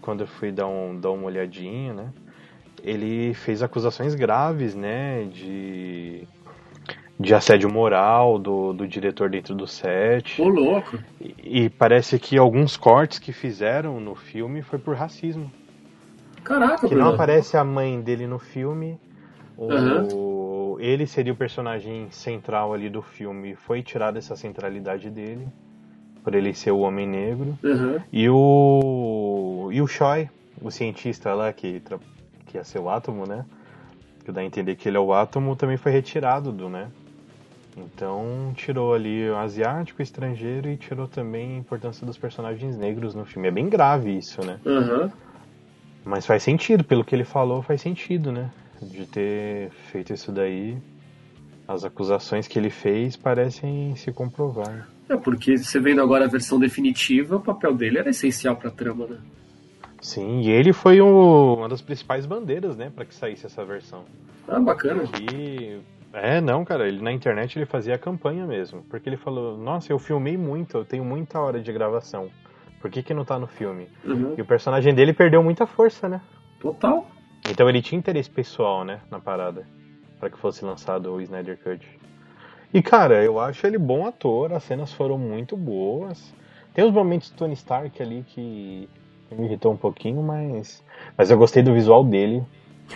quando eu fui dar, um, dar uma olhadinha, né? Ele fez acusações graves, né? De, de assédio moral do, do diretor dentro do set. Ô, louco. E, e parece que alguns cortes que fizeram no filme foi por racismo. Caraca, Que não aparece a mãe dele no filme. O, Aham. Ele seria o personagem central ali do filme. Foi tirada essa centralidade dele. Por ele ser o homem negro. Aham. E o. E o Choi, o cientista lá que, que ia ser o átomo, né? Que dá a entender que ele é o átomo, também foi retirado do, né? Então tirou ali o asiático, o estrangeiro e tirou também a importância dos personagens negros no filme. É bem grave isso, né? Aham. Mas faz sentido, pelo que ele falou, faz sentido, né? De ter feito isso daí. As acusações que ele fez parecem se comprovar. É porque você vendo agora a versão definitiva, o papel dele era essencial pra trama, né? Sim, e ele foi o- uma das principais bandeiras, né, para que saísse essa versão. Ah, bacana. E é, não, cara, ele na internet ele fazia a campanha mesmo, porque ele falou: "Nossa, eu filmei muito, eu tenho muita hora de gravação. Por que que não tá no filme?" Uhum. E o personagem dele perdeu muita força, né? Total. Então ele tinha interesse pessoal, né, na parada, para que fosse lançado o Snyder Cut. E cara, eu acho ele bom ator, as cenas foram muito boas. Tem uns momentos do Tony Stark ali que me irritou um pouquinho, mas mas eu gostei do visual dele.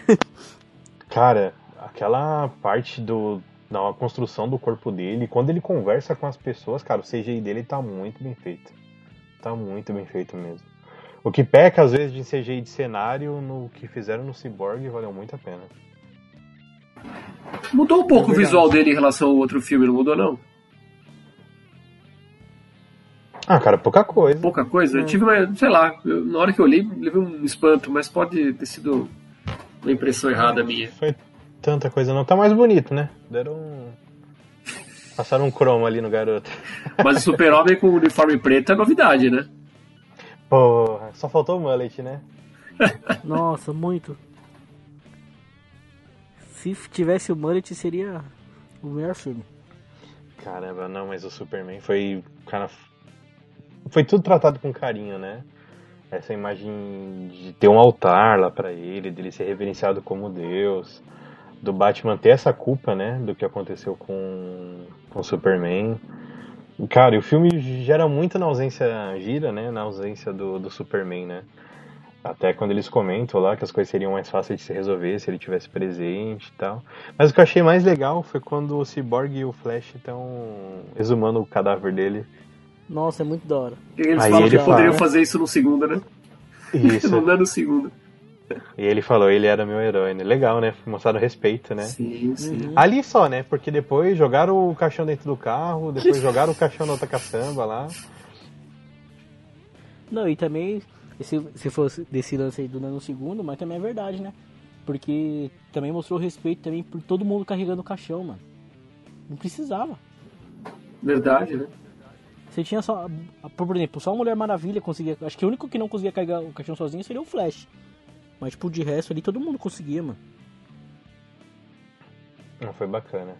cara, aquela parte do da construção do corpo dele, quando ele conversa com as pessoas, cara, o CGI dele tá muito bem feito. Tá muito bem feito mesmo. O que peca às vezes de CGI de cenário no que fizeram no Cyborg valeu muito a pena. Mudou um pouco É o visual dele em relação ao outro filme, não mudou, não? Ah, cara, pouca coisa. Pouca coisa. Eu tive uma, sei lá, eu- na hora que eu li, levei um espanto, mas pode ter sido uma impressão errada minha. Foi tanta coisa não. Tá mais bonito, né? Deram um... Passaram um cromo ali no garoto. Mas o Super-Homem com o uniforme preto é novidade, né? Porra, só faltou o mullet, né? Nossa, muito. Se tivesse o Mullet, seria o melhor filme. Caramba, não, mas o Superman foi. Cara, foi tudo tratado com carinho, né? Essa imagem de ter um altar lá pra ele, dele ser reverenciado como Deus, do Batman ter essa culpa, né? Do que aconteceu com, com o Superman. Cara, e o filme gera muito na ausência, gira, né? Na ausência do, do Superman, né? Até quando eles comentam lá que as coisas seriam mais fáceis de se resolver se ele tivesse presente e tal. Mas o que eu achei mais legal foi quando o Cyborg e o Flash estão exumando o cadáver dele. Nossa, é muito da hora. E eles Aí falam ele que poderiam fala- fazer isso no segundo, né? Isso. Não dando segundo. e ele falou, ele era meu herói, né? Legal, né? Mostraram respeito, né? Sim, sim. Ali só, né? Porque depois jogaram o caixão dentro do carro, depois jogaram o caixão na outra caçamba lá. Não, e também, se, se fosse desse lance aí do no segundo, mas também é verdade, né? Porque também mostrou respeito também por todo mundo carregando o caixão, mano. Não precisava. Verdade, né? Você tinha só, por exemplo, só a Mulher Maravilha conseguia. Acho que o único que não conseguia carregar o caixão sozinho seria o Flash. Mas, tipo, de resto ali todo mundo conseguia, mano. Não, foi bacana.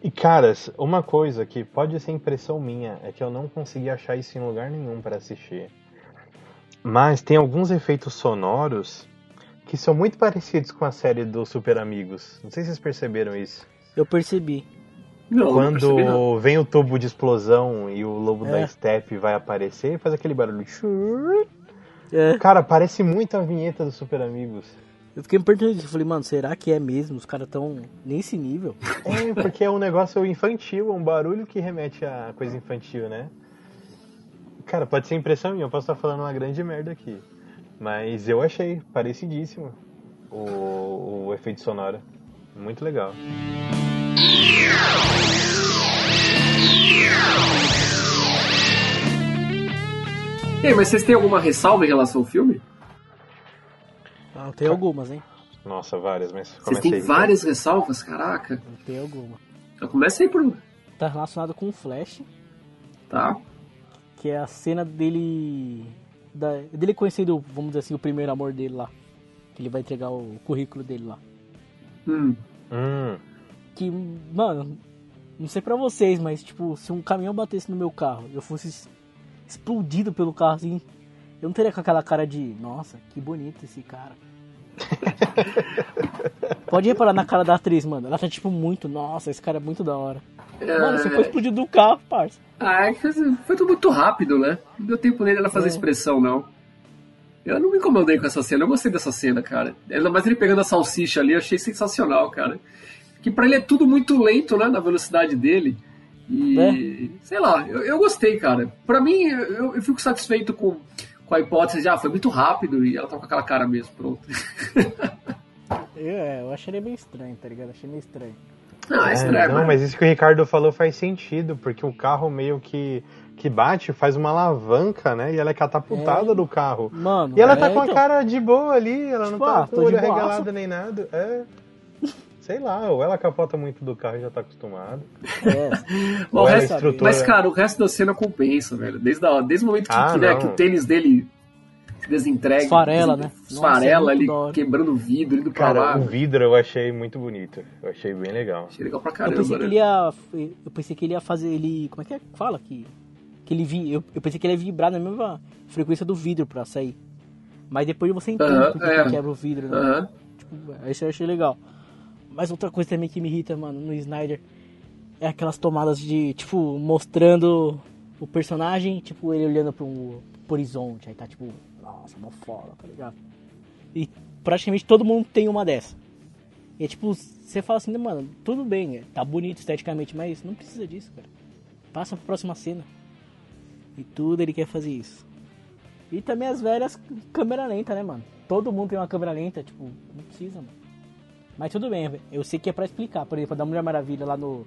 E caras, uma coisa que pode ser impressão minha é que eu não consegui achar isso em lugar nenhum para assistir. Mas tem alguns efeitos sonoros que são muito parecidos com a série do Super Amigos. Não sei se vocês perceberam isso. Eu percebi. Não, percebi, não. Quando vem o tubo de explosão e o lobo É. da Step vai aparecer, faz aquele barulho. É, Cara, parece muito a vinheta do Super Amigos. eu fiquei isso. Eu falei, mano, será que é mesmo? Os caras tão nesse nível? É, porque é um negócio infantil, é um barulho que remete a coisa infantil, né? Cara, pode ser impressão minha, eu posso estar falando uma grande merda aqui. Mas eu achei parecidíssimo o, o efeito sonoro. Muito legal. E aí, mas vocês têm alguma ressalva em relação ao filme? Ah, tem algumas, hein? Nossa, várias, mas Vocês têm várias ressalvas? Caraca. Tem alguma. Já começa aí por. Tá relacionado com o Flash, Tá. que é a cena dele. Da, dele conhecendo, vamos dizer assim, o primeiro amor dele lá. Que ele vai entregar o currículo dele lá. Hum. Hum, Que, mano, não sei pra vocês, mas tipo, se um caminhão batesse no meu carro e eu fosse explodido pelo carro assim, eu não teria com aquela cara de, nossa, que bonito esse cara. Pode reparar na cara da atriz, mano. Ela tá tipo muito, nossa, esse cara é muito da hora. Mano, você foi explodido do carro, parça. Ah, é que foi tudo muito rápido, né? Não deu tempo nem dela fazer É. expressão, não. Eu não me incomodei com essa cena, eu gostei dessa cena, cara. Ainda mais ele pegando a salsicha ali, eu achei sensacional, cara. Que pra ele é tudo muito lento, né? Na velocidade dele. E. Sei lá, eu, eu gostei, cara. Pra mim, eu, eu fico satisfeito com, com a hipótese de, ah, foi muito rápido e ela tá com aquela cara mesmo, pronto. Eu, é, eu achei ele meio estranho, tá ligado? Achei meio estranho. Não, é É, estranho, não, né? mas isso que o Ricardo falou faz sentido, porque o carro meio que, que bate, faz uma alavanca, né? E ela é catapultada É. do carro. Mano, E ela é, tá com a então, cara de boa ali, ela não Tipo, tá ah, com o olho boaça. regalado nem nada. É. Sei lá, ou ela capota muito do carro e já tá acostumado. é, O resto- instrutora. Mas, cara, o resto da cena compensa, velho. Desde, a- desde o momento que, Ah, que, né, que o tênis dele se desentrega. Esfarela, né? Esfarela, é hora. quebrando o vidro, indo pra Cara, lá. o vidro eu achei muito bonito. Eu achei bem legal. Achei legal pra Eu caramba, pensei que né? ele ia. Eu pensei que ele ia fazer. Ele. Como é que é fala? Que, que ele vi, eu, eu pensei que ele ia vibrar na mesma frequência do vidro pra sair. Mas depois você entende Aham, porque é. que quebra o vidro, né? Aham. Tipo, isso eu achei legal. Mas outra coisa também que me irrita, mano, no Snyder é aquelas tomadas de, tipo, mostrando o personagem, tipo, ele olhando pro, pro horizonte. Aí tá tipo, nossa, mó foda, tá ligado? E praticamente todo mundo tem uma dessa. E é tipo, você fala assim, mano, tudo bem, é, tá bonito esteticamente, mas não precisa disso, cara. Passa pra próxima cena. E tudo ele quer fazer isso. E também as velhas câmera lenta, né, mano? Todo mundo tem uma câmera lenta, tipo, não precisa, mano. Mas tudo bem, eu sei que é pra explicar. Por exemplo, a da Mulher Maravilha lá no,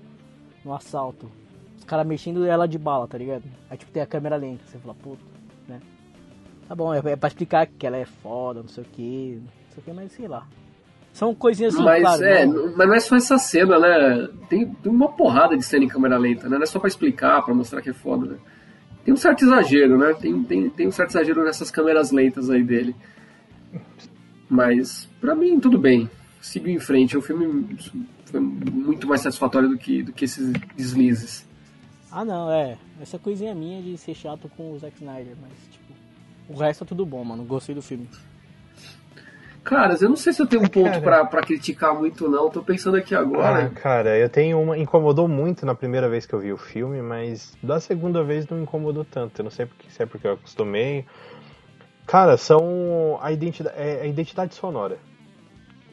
no assalto. Os caras mexendo ela de bala, tá ligado? Aí tipo tem a câmera lenta, você fala, puto, né? Tá bom, é, é pra explicar que ela é foda, não sei o que, não sei o que, mas sei lá. São coisinhas assim, Mas, claro, é, não- mas não é só essa cena, né? Tem, tem uma porrada de cena em câmera lenta, né? Não é só pra explicar, pra mostrar que é foda, né? Tem um certo exagero, né? Tem, tem, tem um certo exagero nessas câmeras lentas aí dele. Mas, pra mim, tudo bem. Sigo em frente. O filme foi muito mais satisfatório do que, do que esses deslizes. Ah não, é. Essa coisinha minha de ser chato com o Zack Snyder, mas tipo. O resto é tudo bom, mano. Gostei do filme. Caras, eu não sei se eu tenho um ponto pra criticar muito, não. Tô pensando aqui Ah, agora. cara, eu tenho uma. Incomodou muito na primeira vez que eu vi o filme, mas da segunda vez não incomodou tanto. Eu não sei porque, se é porque eu acostumei. Cara, são a identidade, é a identidade sonora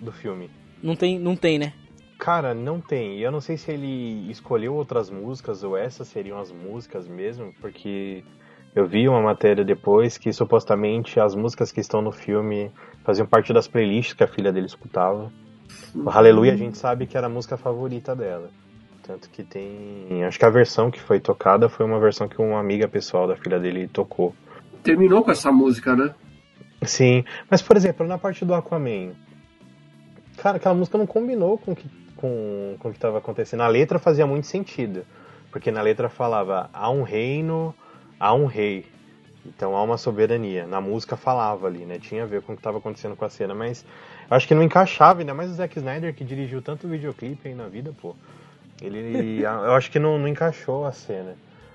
do filme. Não tem, não tem, né? Cara, não tem. E eu não sei se ele escolheu outras músicas ou essas seriam as músicas mesmo, porque eu vi uma matéria depois que supostamente as músicas que estão no filme faziam parte das playlists que a filha dele escutava. O Hallelujah a gente sabe que era a música favorita dela. Tanto que tem. Acho que a versão que foi tocada foi uma versão que uma amiga pessoal da filha dele tocou. Terminou com essa música, né? Sim, mas por exemplo, na parte do Aquaman, cara, aquela música não combinou com o que, com, com o que estava acontecendo. A letra fazia muito sentido, porque na letra falava há um reino, há um rei. Então há uma soberania. Na música falava ali, né? Tinha a ver com o que estava acontecendo com a cena, mas acho que não encaixava, ainda mais o Zack Snyder que dirigiu tanto videoclipe aí na vida, pô. Ele, eu acho que não, não encaixou a cena.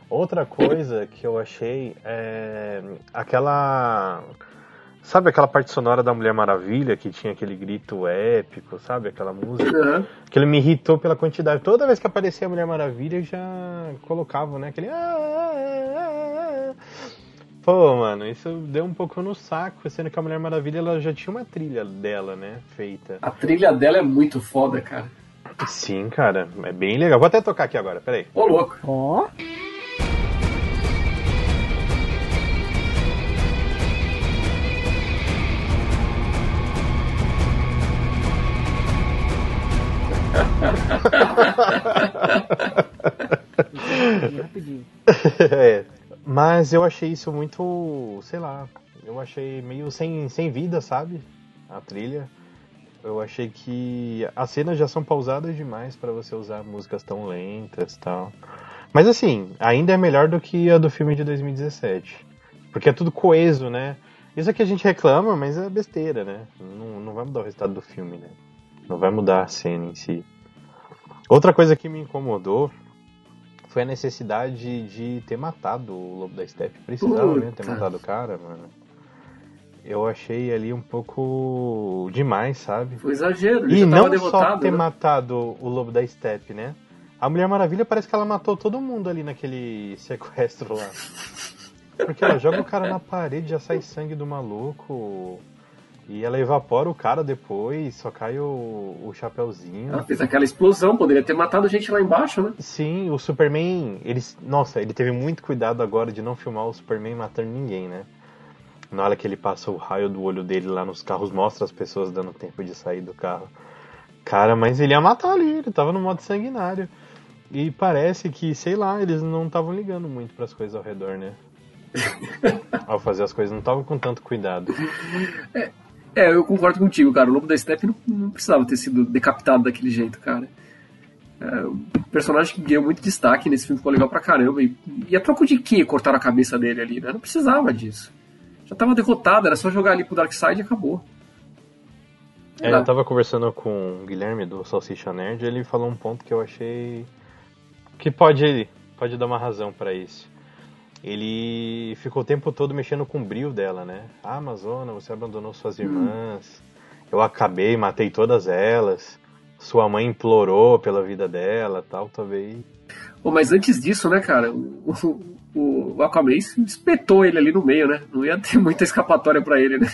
Outra coisa que eu achei é aquela. Sabe aquela parte sonora da Mulher Maravilha que tinha aquele grito épico, sabe? Aquela música. Aham. Aquilo me irritou pela quantidade. Toda vez que aparecia a Mulher Maravilha já colocavam, né? Aquele. "Ah, ah, ah, ah". Pô, mano, isso deu um pouco no saco, sendo que a Mulher Maravilha ela já tinha uma trilha dela, né? Feita. A trilha dela é muito foda, cara. Sim, cara, é bem legal. Vou até tocar aqui agora, peraí. Ô, louco. Ó. Rapidinho. É. Mas eu achei isso muito, sei lá, eu achei meio sem, sem vida, sabe? A trilha. Eu achei que as cenas já são pausadas demais para você usar músicas tão lentas e tal. Mas assim, ainda é melhor do que a do filme de 2017. Porque é tudo coeso, né? Isso é aqui a gente reclama, mas é besteira, né? Não, não vai mudar o resultado do filme, né? Não vai mudar a cena em si. Outra coisa que me incomodou foi a necessidade de ter matado o Lobo da Steppe. Precisava, né? Ter matado o cara, mano. Eu achei ali um pouco demais, sabe? Foi exagero. E não só ter né? matado o Lobo da Steppe, né? A Mulher Maravilha parece que ela matou todo mundo ali naquele sequestro lá. Porque ela joga o cara na parede, já sai sangue do maluco. E ela evapora o cara depois, só cai o, o chapéuzinho. Ela fez aquela explosão, poderia ter matado gente lá embaixo, né? Sim, o Superman, ele, nossa, ele teve muito cuidado agora de não filmar o Superman matando ninguém, né? Na hora que ele passa o raio do olho dele lá nos carros, mostra as pessoas dando tempo de sair do carro. Cara, mas ele ia matar ali, ele tava no modo sanguinário. E parece que, sei lá, eles não estavam ligando muito para as coisas ao redor, né? ao fazer as coisas, não estavam com tanto cuidado. É, é, eu concordo contigo, cara. O Lobo da Steppe não, não precisava ter sido decapitado daquele jeito, cara. É, o personagem que ganhou muito destaque nesse filme ficou legal pra caramba. E, e a troco de que cortaram a cabeça dele ali, né? Não precisava disso. Já tava derrotado, era só jogar ali pro Dark Side e acabou. É, eu tava conversando com o Guilherme do Salsicha Nerd e ele falou um ponto que eu achei que pode, pode dar uma razão para isso. Ele ficou o tempo todo mexendo com o brilho dela, né? Ah, Amazona, você abandonou suas hum. irmãs. Eu acabei, matei todas elas. Sua mãe implorou pela vida dela, tal, talvez. Oh, mas antes disso, né, cara, o, o, o Aquaman espetou ele ali no meio, né? Não ia ter muita escapatória para ele, né?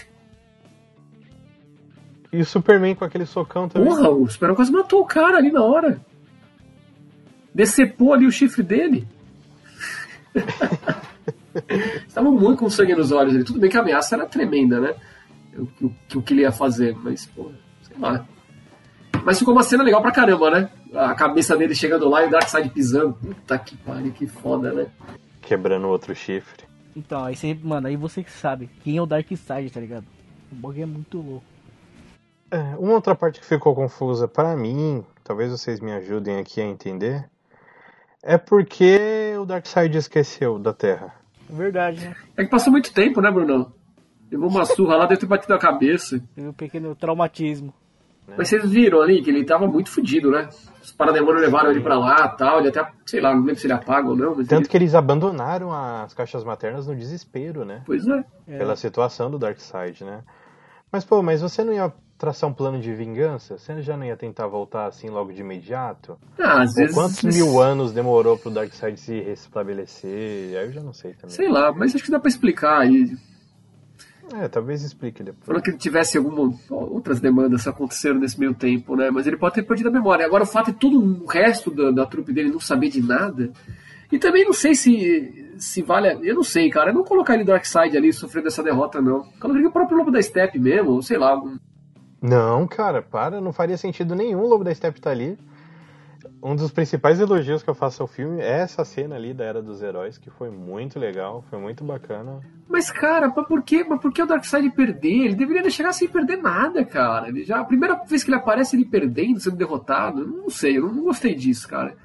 E o Superman com aquele socão também. Porra, o Superman quase matou o cara ali na hora decepou ali o chifre dele. Estava muito com sangue nos olhos ali. Tudo bem que a ameaça era tremenda, né? O, o, o que ele ia fazer, mas, pô, sei lá. Mas ficou uma cena legal pra caramba, né? A cabeça dele chegando lá e o Darkseid pisando. Puta que pariu, que foda, né? Quebrando outro chifre. Então, aí você, mano, aí você sabe quem é o Darkseid, tá ligado? O bug é muito louco. É, uma outra parte que ficou confusa para mim, talvez vocês me ajudem aqui a entender, é porque o Darkseid esqueceu da Terra. Verdade, né? É que passou muito tempo, né, Bruno? Levou uma surra lá, deve ter batido a cabeça. Teve um pequeno traumatismo. Mas vocês viram ali que ele tava muito fodido, né? Os parademônios levaram ele pra lá tal. Ele até, sei lá, não lembro se ele apaga ou não. Tanto ele... que eles abandonaram as caixas maternas no desespero, né? Pois é. Pela é. situação do Darkseid, né? Mas, pô, mas você não ia traçar um plano de vingança? Você já não ia tentar voltar assim logo de imediato? Ah, às Ou vezes... Quantos mil anos demorou pro Darkseid se restabelecer? Aí eu já não sei também. Sei lá, mas acho que dá pra explicar aí. É, talvez explique depois. Falando que ele tivesse algumas outras demandas que aconteceram nesse meio tempo, né? Mas ele pode ter perdido a memória. Agora, o fato de todo o resto da, da trupe dele não saber de nada. E também não sei se, se vale. Eu não sei, cara. Eu não colocar ele Darkseid ali sofrendo essa derrota, não. Colocaria o próprio Lobo da Steppe mesmo, ou sei lá, algum não, cara, para, não faria sentido nenhum o Lobo da Steppe tá ali. Um dos principais elogios que eu faço ao filme é essa cena ali da Era dos Heróis, que foi muito legal, foi muito bacana. Mas, cara, mas por que, mas por que o Darkseid perder? Ele deveria chegar sem perder nada, cara. Ele já, a primeira vez que ele aparece, ele perdendo, sendo derrotado. Não sei, eu não, não gostei disso, cara.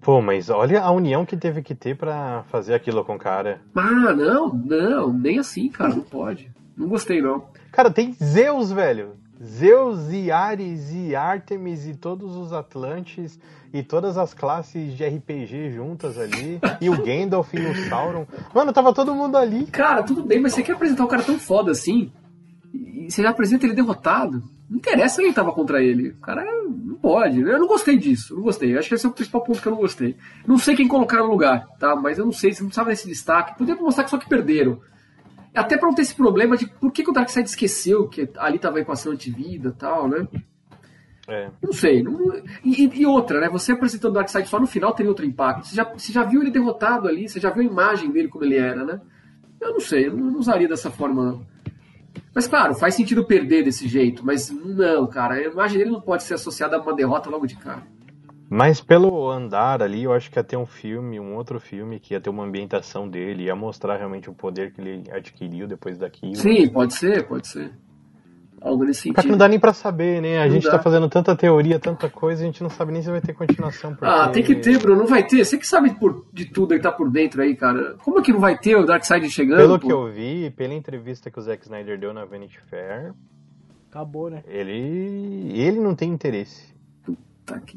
Pô, mas olha a união que teve que ter para fazer aquilo com o cara. Ah, não, não, nem assim, cara, não pode. Não gostei, não. Cara, tem Zeus, velho. Zeus e Ares e Artemis e todos os Atlantes e todas as classes de RPG juntas ali. e o Gandalf e o Sauron. Mano, tava todo mundo ali. Cara, tudo bem, mas você quer apresentar um cara tão foda assim? E você já apresenta ele derrotado? Não interessa quem tava contra ele. O cara não pode. Eu não gostei disso. Não gostei. Eu acho que esse é o principal ponto que eu não gostei. Não sei quem colocar no lugar, tá? Mas eu não sei. Você não precisava desse destaque. Podia mostrar que só que perderam. Até pra não ter esse problema de por que, que o Darkseid esqueceu que ali tava a equação antivida e tal, né? É. Não sei. Não... E, e, outra, né? Você apresentando o Darkseid só no final teria outro impacto. Você já, você já viu ele derrotado ali, você já viu a imagem dele como ele era, né? Eu não sei, eu não usaria dessa forma, não. Mas claro, faz sentido perder desse jeito, mas não, cara. A imagem dele não pode ser associada a uma derrota logo de cara. Mas pelo andar ali, eu acho que ia ter um filme, um outro filme, que ia ter uma ambientação dele, ia mostrar realmente o poder que ele adquiriu depois daquilo. Sim, pode ser, pode ser. Algo nesse Só que não sentido. dá nem pra saber, né? A Não gente dá. tá fazendo tanta teoria, tanta coisa, a gente não sabe nem se vai ter continuação. Porque... Ah, tem que ter, Bruno. Não vai ter. Você que sabe por, de tudo aí que tá por dentro aí, cara. Como é que não vai ter o Darkseid chegando? Pelo pô? que eu vi, pela entrevista que o Zack Snyder deu na Vanity Fair, Acabou, né? ele, ele não tem interesse. Tá aqui.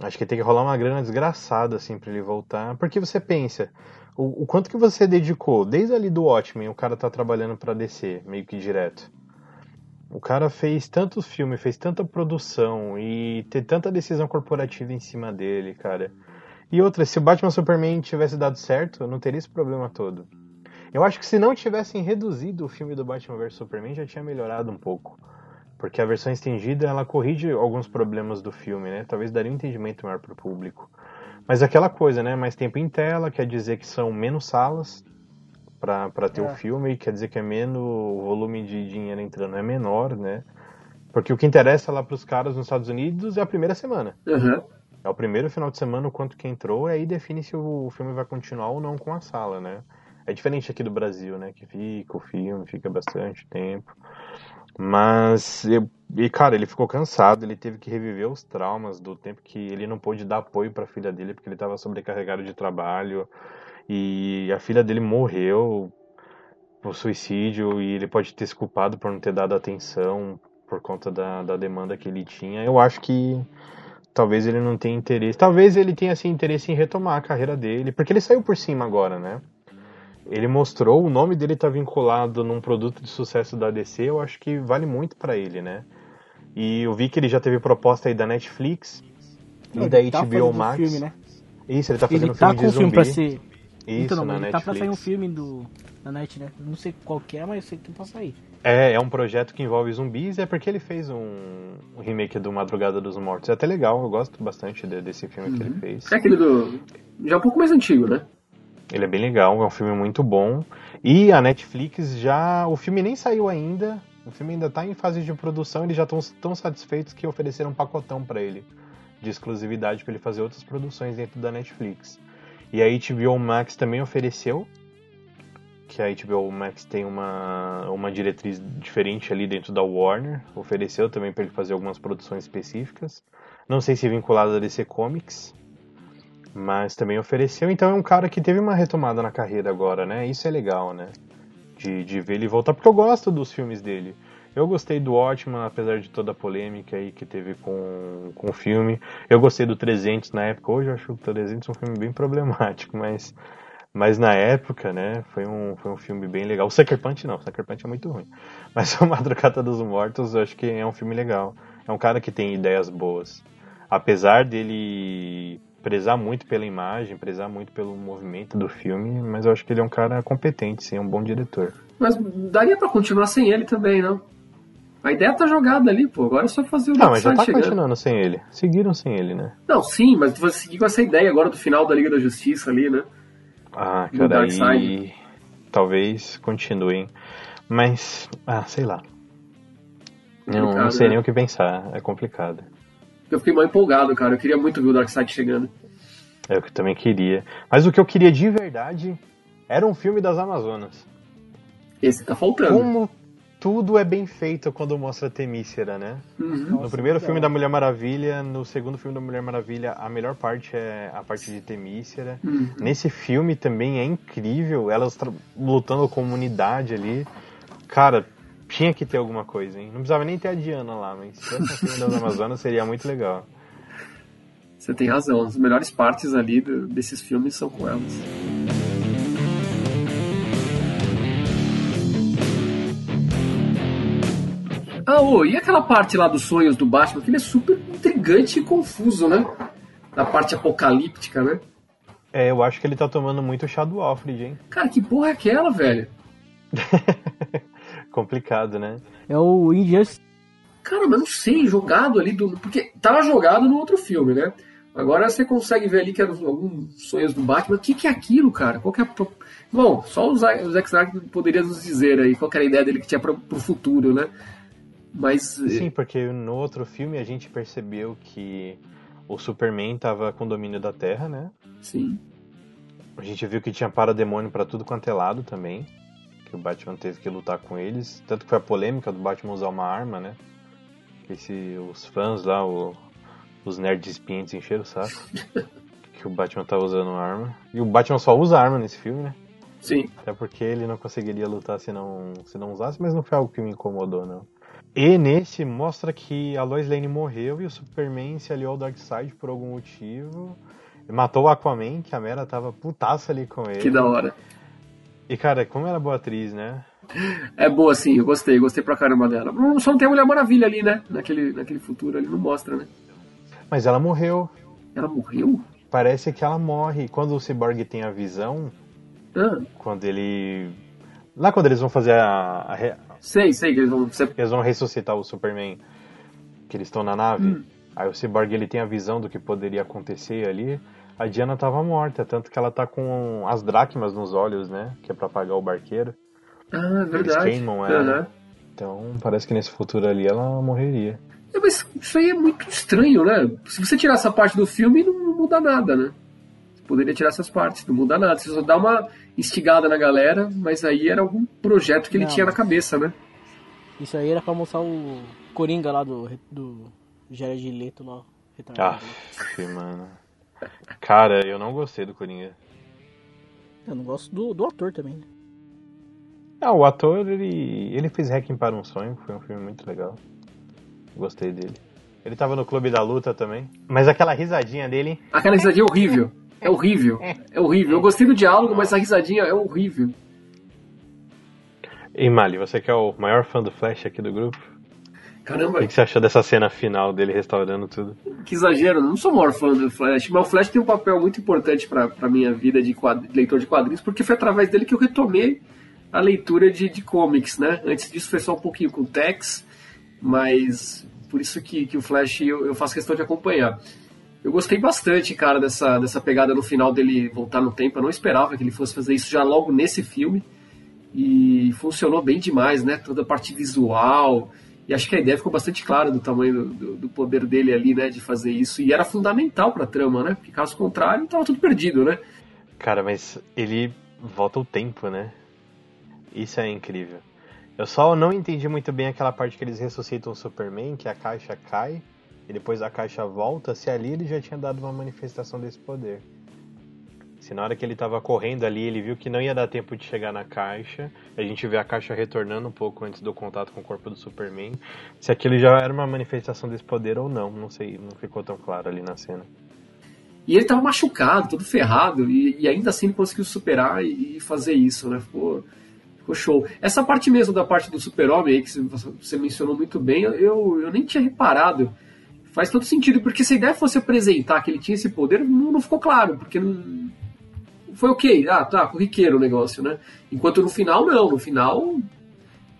Acho que tem que rolar uma grana desgraçada, assim, pra ele voltar. Porque você pensa, o, o quanto que você dedicou, desde ali do Watchmen, o cara tá trabalhando pra DC, meio que direto. O cara fez tantos filmes, fez tanta produção e ter tanta decisão corporativa em cima dele, cara. E outra, se o Batman Superman tivesse dado certo, não teria esse problema todo. Eu acho que se não tivessem reduzido o filme do Batman vs Superman, já tinha melhorado um pouco. Porque a versão estendida, ela corrige alguns problemas do filme, né? Talvez daria um entendimento maior pro público. Mas aquela coisa, né? Mais tempo em tela, quer dizer que são menos salas pra pra ter É. o filme, quer dizer que é menos o volume de dinheiro entrando é menor, né? Porque o que interessa lá pros caras nos Estados Unidos é a primeira semana. Aham. É o primeiro final de semana, o quanto que entrou, e aí define se o filme vai continuar ou não com a sala, né? É diferente aqui do Brasil, né? Que fica o filme, fica bastante tempo. Mas, eu- e cara, ele ficou cansado, ele teve que reviver os traumas do tempo que ele não pôde dar apoio pra filha dele porque ele estava sobrecarregado de trabalho. E a filha dele morreu por suicídio e ele pode ter se culpado por não ter dado atenção por conta da, da demanda que ele tinha. Eu acho que talvez ele não tenha interesse. Talvez ele tenha assim, interesse em retomar a carreira dele, porque ele saiu por cima agora, né? Ele mostrou, o nome dele tá vinculado num produto de sucesso da DC, eu acho que vale muito pra ele, né? E eu vi que ele já teve proposta aí da Netflix e da Ele tá HBO fazendo Max. filme, né? Isso, ele tá fazendo Ele tá filme com de um filme zumbi. pra ser. Isso, então, não, na ele Netflix. tá pra sair um filme do, da Net, né? Não sei qual que é, mas eu sei que tá pra sair. É, é um projeto que envolve zumbis, é porque ele fez um, um remake do Madrugada dos Mortos. É até legal, eu gosto bastante de- desse filme que ele fez. É aquele do. Já é um pouco mais antigo, né? Ele é bem legal, é um filme muito bom. E a Netflix já. O filme nem saiu ainda. O filme ainda tá em fase de produção, eles já estão tão satisfeitos que ofereceram um pacotão pra ele de exclusividade pra ele fazer outras produções dentro da Netflix. E a HBO Max também ofereceu, que a HBO Max tem uma, uma diretriz diferente ali dentro da Warner, ofereceu também pra ele fazer algumas produções específicas. Não sei se vinculado a DC Comics, mas também ofereceu. Então é um cara que teve uma retomada na carreira agora, né? Isso é legal, né? De, de ver ele voltar, porque eu gosto dos filmes dele. Eu gostei do Watchman, apesar de toda a polêmica aí que teve com, com o filme. Eu gostei do 300 na época. Hoje eu acho o 300 um filme bem problemático, mas, mas na época, né, foi um, foi um filme bem legal. O Sucker Punch não, o Sucker Punch é muito ruim. Mas o Madrugada dos Mortos eu acho que é um filme legal. É um cara que tem ideias boas. Apesar dele prezar muito pela imagem, prezar muito pelo movimento do filme, mas eu acho que ele é um cara competente, sim, é um bom diretor. Mas daria pra continuar sem ele também, não? A ideia tá jogada ali, pô. Agora é só fazer o Não, mas já tá chegando. continuando sem ele. Seguiram sem ele, né? Não, sim, mas tu vai seguir com essa ideia agora do final da Liga da Justiça ali, né? Ah, Do cara, aí talvez continuem. Mas, ah, sei lá. Não Complicado, sei né? nem o que pensar, é complicado. Eu fiquei mal empolgado, cara. Eu queria muito ver o Darkseid chegando. É o que eu também queria. Mas o que eu queria de verdade era um filme das Amazonas. Esse tá faltando. Como tudo é bem feito quando mostra Temícera, né? Uhum. No primeiro filme da Mulher Maravilha, no segundo filme da Mulher Maravilha, a melhor parte é a parte de Temícera. Uhum. Nesse filme também é incrível, elas lutando com comunidade ali. Cara, tinha que ter alguma coisa, hein? Não precisava nem ter a Diana lá, mas se tivesse filme das Amazonas seria muito legal. Você tem razão. As melhores partes ali desses filmes são com elas. Ah, ô, e aquela parte lá dos sonhos do Batman, que ele é super intrigante e confuso, né? Da parte apocalíptica, né? É, eu acho que ele tá tomando muito chá do Alfred, hein? Cara, que porra é aquela, velho? Complicado, né? É o Injustice. Cara, mas não sei, jogado ali do. Porque tava jogado no outro filme, né? Agora você consegue ver ali que eram alguns sonhos do Batman. O que, que é aquilo, cara? Qual que é a pro- Bom, só o Zack Snyder poderia nos dizer aí qual que era a ideia dele que tinha pro, pro futuro, né? Mas. Sim, porque no outro filme a gente percebeu que o Superman tava com domínio da Terra, né? Sim. A gente viu que tinha parademônio pra tudo quanto é lado também. Que o Batman teve que lutar com eles. Tanto que foi a polêmica do Batman usar uma arma, né? Que esse, os fãs lá, o- os nerds espientes encheram o saco. que o Batman tá usando uma arma. E o Batman só usa arma nesse filme, né? Sim. Até porque ele não conseguiria lutar se não, se não usasse, mas não foi algo que me incomodou, não. E nesse mostra que a Lois Lane morreu e o Superman se aliou ao Darkseid por algum motivo. Matou o Aquaman, que a Mera tava putaça ali com ele. Que da hora. E cara, como ela é boa atriz, né? É boa, sim, eu gostei, gostei pra caramba dela. Só não tem a Mulher Maravilha ali, né? Naquele, naquele futuro ali, não mostra, né? Mas ela morreu. Ela morreu? Parece que ela morre. Quando o Cyborg tem a visão, Ah, quando ele. Lá quando eles vão fazer a. a re- sei, sei que eles vão. Eles vão ressuscitar o Superman. Que eles estão na nave. Hum. Aí o Cyborg ele tem a visão do que poderia acontecer ali. A Diana tava morta, tanto que ela tá com as dracmas nos olhos, né? Que é pra pagar o barqueiro. Ah, verdade. queimam ela. Aham. Então parece que nesse futuro ali ela morreria. É, mas isso aí é muito estranho, né? Se você tirar essa parte do filme, não muda nada, né? Você poderia tirar essas partes, não muda nada. Você só dá uma instigada na galera, mas aí era algum projeto que ele Não, tinha na cabeça, né? Isso aí era pra mostrar o Coringa lá do, do Jared Leto lá. retardado. Ah, que mano. Cara, eu não gostei do Coringa. Eu não gosto do, do ator também, né? Ah, o ator, ele, ele fez Hacking para um Sonho, foi um filme muito legal. Gostei dele. Ele tava no Clube da Luta também. Mas aquela risadinha dele. Aquela risadinha é horrível. É horrível. É horrível. Eu gostei do diálogo, mas a risadinha é horrível. E Mali, você que é o maior fã do Flash aqui do grupo, Caramba, que, que você achou dessa cena final dele restaurando tudo? que exagero. Não sou o maior fã do Flash, mas o Flash tem um papel muito importante pra, pra minha vida de leitor de quadrinhos, porque foi através dele que eu retomei a leitura de, de comics, né? Antes disso foi só um pouquinho com o Tex, mas por isso que, que o Flash eu, eu faço questão de acompanhar. Eu gostei bastante, cara, dessa, dessa pegada no final dele voltar no tempo. Eu não esperava que ele fosse fazer isso já logo nesse filme. E funcionou bem demais, né? Toda a parte visual. E acho que a ideia ficou bastante clara do tamanho do, do- poder dele ali, né? De fazer isso. E era fundamental pra trama, né? Porque caso contrário, tava tudo perdido, né? Cara, mas ele volta o tempo, né? Isso é incrível. Eu só não entendi muito bem aquela parte que eles ressuscitam o Superman, que a caixa cai e depois a caixa volta, se ali ele já tinha dado uma manifestação desse poder. Se na hora que ele tava correndo ali, ele viu que não ia dar tempo de chegar na caixa, a gente vê a caixa retornando um pouco antes do contato com o corpo do Superman, se aquilo já era uma manifestação desse poder ou não, não sei, não ficou tão claro ali na cena. E ele tava machucado, todo ferrado, e, e ainda assim ele conseguiu superar e, e fazer isso, né? Ficou, ficou show. Essa parte mesmo da parte do super-homem que você mencionou muito bem, eu, eu nem tinha reparado. Faz todo sentido, porque se a ideia fosse apresentar que ele tinha esse poder, não, não ficou claro, porque não. Foi ok, ah, tá, corriqueiro o negócio, né? Enquanto no final, não, no final,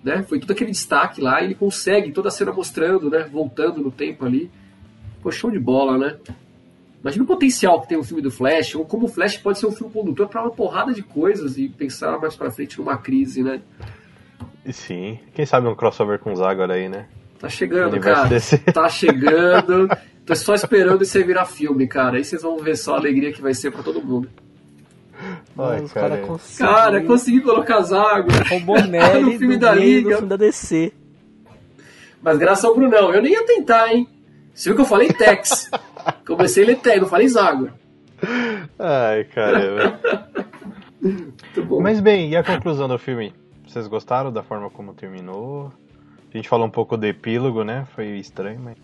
né, foi todo aquele destaque lá, e ele consegue toda a cena mostrando, né, voltando no tempo ali. Ficou show de bola, né? Imagina o potencial que tem o filme do Flash, ou como o Flash pode ser um filme condutor para uma porrada de coisas e pensar mais pra frente numa crise, né? Sim, quem sabe um crossover com o Zagor aí, né? Tá chegando, cara. DC. Tá chegando. Tô só esperando isso aí virar filme, cara. Aí vocês vão ver só a alegria que vai ser pra todo mundo. Ai, os cara. caras conseguiram. Cara, consegui colocar as águas O Bonelli no filme do da Liga. filme da DC. Mas graças ao Brunão, eu nem ia tentar, hein? Você viu que eu falei Tex. Comecei a ler Tex, não falei Zagor. Ai, caramba. Muito bom. Mas bem, e a conclusão do filme? Vocês gostaram da forma como terminou? A gente falou um pouco do epílogo, né? Foi estranho, mas.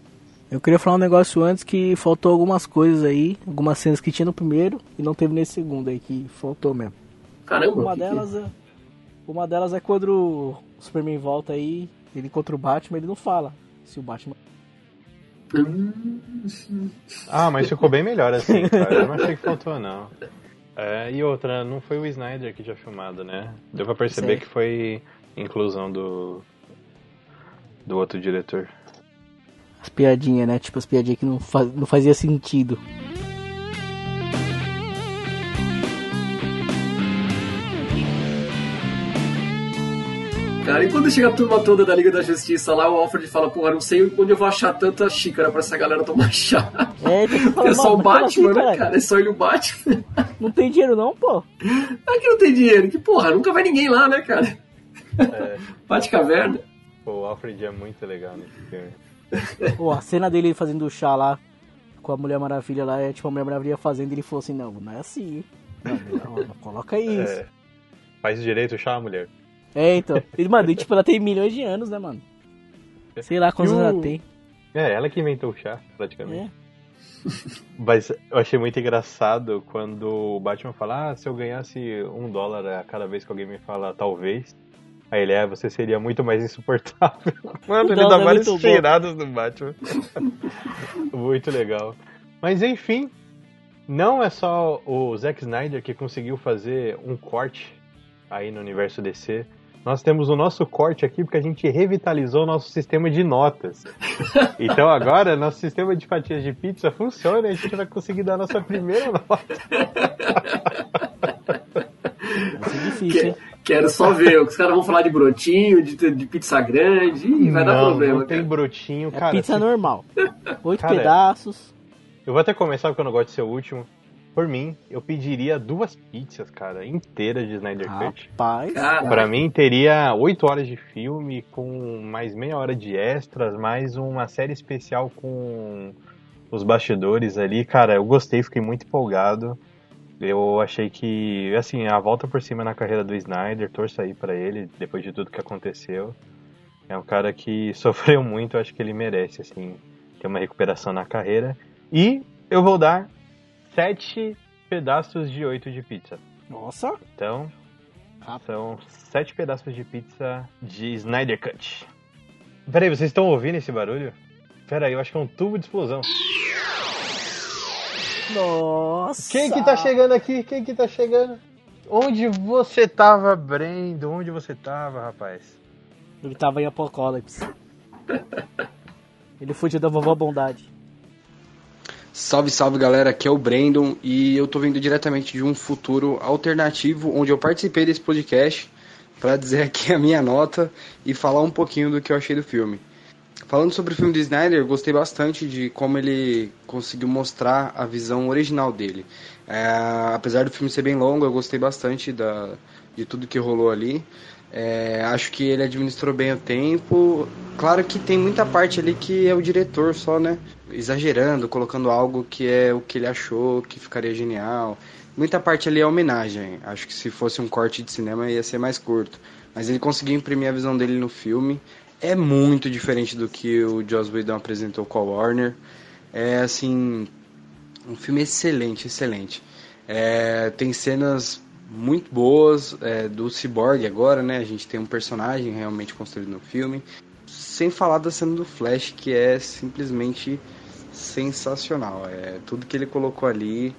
Eu queria falar um negócio antes que faltou algumas coisas aí, algumas cenas que tinha no primeiro e não teve nesse segundo aí, que faltou mesmo. Caramba, Uma que que- delas é. Uma delas é quando o Superman volta aí, ele contra o Batman, ele não fala. Se o Batman. Ah, mas ficou bem melhor assim, cara. Eu não achei que faltou, não. É, e outra, não foi o Snyder que tinha filmado, né? Deu pra perceber Sei. que foi inclusão do. do outro diretor. As piadinhas, né? Tipo as piadinhas que não, fa- não fazia sentido. cara. E quando chega a turma toda da Liga da Justiça lá, o Alfred fala, porra, não sei onde eu vou achar tanta xícara pra essa galera tomar chá. É, tem que falar, É só o Batman, assim, né, caralho? cara? É só ele o Batman. Não tem dinheiro não, pô. Ah, que não tem dinheiro. Que porra, nunca vai ninguém lá, né, cara? É, Bate caverna. pô, o Alfred é muito legal nesse filme. Pô, a cena dele fazendo chá lá com a Mulher Maravilha lá, é tipo a Mulher Maravilha fazendo e ele falou assim, não, não é assim. Não, não, não coloca isso. É, faz direito o chá, mulher. É, então. E, mano, e, tipo, ela tem milhões de anos, né, mano? Sei lá quantos o- anos ela tem. É, ela que inventou o chá, praticamente. É. Mas eu achei muito engraçado quando o Batman fala: Ah, se eu ganhasse um dólar a cada vez que alguém me fala talvez. Aí ele é, você seria muito mais insuportável. Mano, ele Não, dá é várias tiradas do Batman. muito legal. Mas enfim, não é só o Zack Snyder que conseguiu fazer um corte aí no universo DC. Nós temos o nosso corte aqui porque a gente revitalizou o nosso sistema de notas. Então agora nosso sistema de fatias de pizza funciona e a gente vai conseguir dar a nossa primeira nota. Vai ser difícil, hein? Quero só ver. Os caras vão falar de brotinho, de, de pizza grande. Ih, vai dar não, problema. Não tem cara. brotinho, É cara. pizza se- normal. Oito Cara, pedaços. Eu vou até começar porque eu não gosto de ser o último. Por mim, eu pediria duas pizzas, cara, inteiras de Snyder Cut. Rapaz. Cara, Pra mim, teria oito horas de filme, com mais meia hora de extras, mais uma série especial com os bastidores ali. Cara, eu gostei, fiquei muito empolgado. Eu achei que, assim, a volta por cima na carreira do Snyder, torço aí pra ele, depois de tudo que aconteceu. É um cara que sofreu muito, eu acho que ele merece, assim, ter uma recuperação na carreira. E eu vou dar sete pedaços de oito de pizza. Nossa. Então, são sete pedaços de pizza de Snyder Cut. Peraí, vocês estão ouvindo esse barulho? Peraí, eu acho que é um tubo de explosão. Nossa. Quem que tá chegando aqui? Quem que tá chegando? Onde você tava, Brendo? Onde você tava, rapaz? Ele tava em Apocalipse. Ele fugiu da vovó Bondade. Salve, salve galera, aqui é o Brandon e eu tô vindo diretamente de um futuro alternativo onde eu participei desse podcast para dizer aqui a minha nota e falar um pouquinho do que eu achei do filme. Falando sobre o filme do Snyder, gostei bastante de como ele conseguiu mostrar a visão original dele. É, apesar do filme ser bem longo, eu gostei bastante da, de tudo que rolou ali. É, acho que ele administrou bem o tempo. Claro que tem muita parte ali que é o diretor só, né? Exagerando, colocando algo que é o que ele achou que ficaria genial. Muita parte ali é homenagem. Acho que se fosse um corte de cinema ia ser mais curto. Mas ele conseguiu imprimir a visão dele no filme. É muito diferente do que o Joss Whedon apresentou com a Warner. É assim, um filme excelente, excelente. É, tem cenas muito boas é, do Cyborg agora, né? A gente tem um personagem realmente construído no filme. Sem falar da cena do Flash, que é simplesmente sensacional. É, tudo que ele colocou ali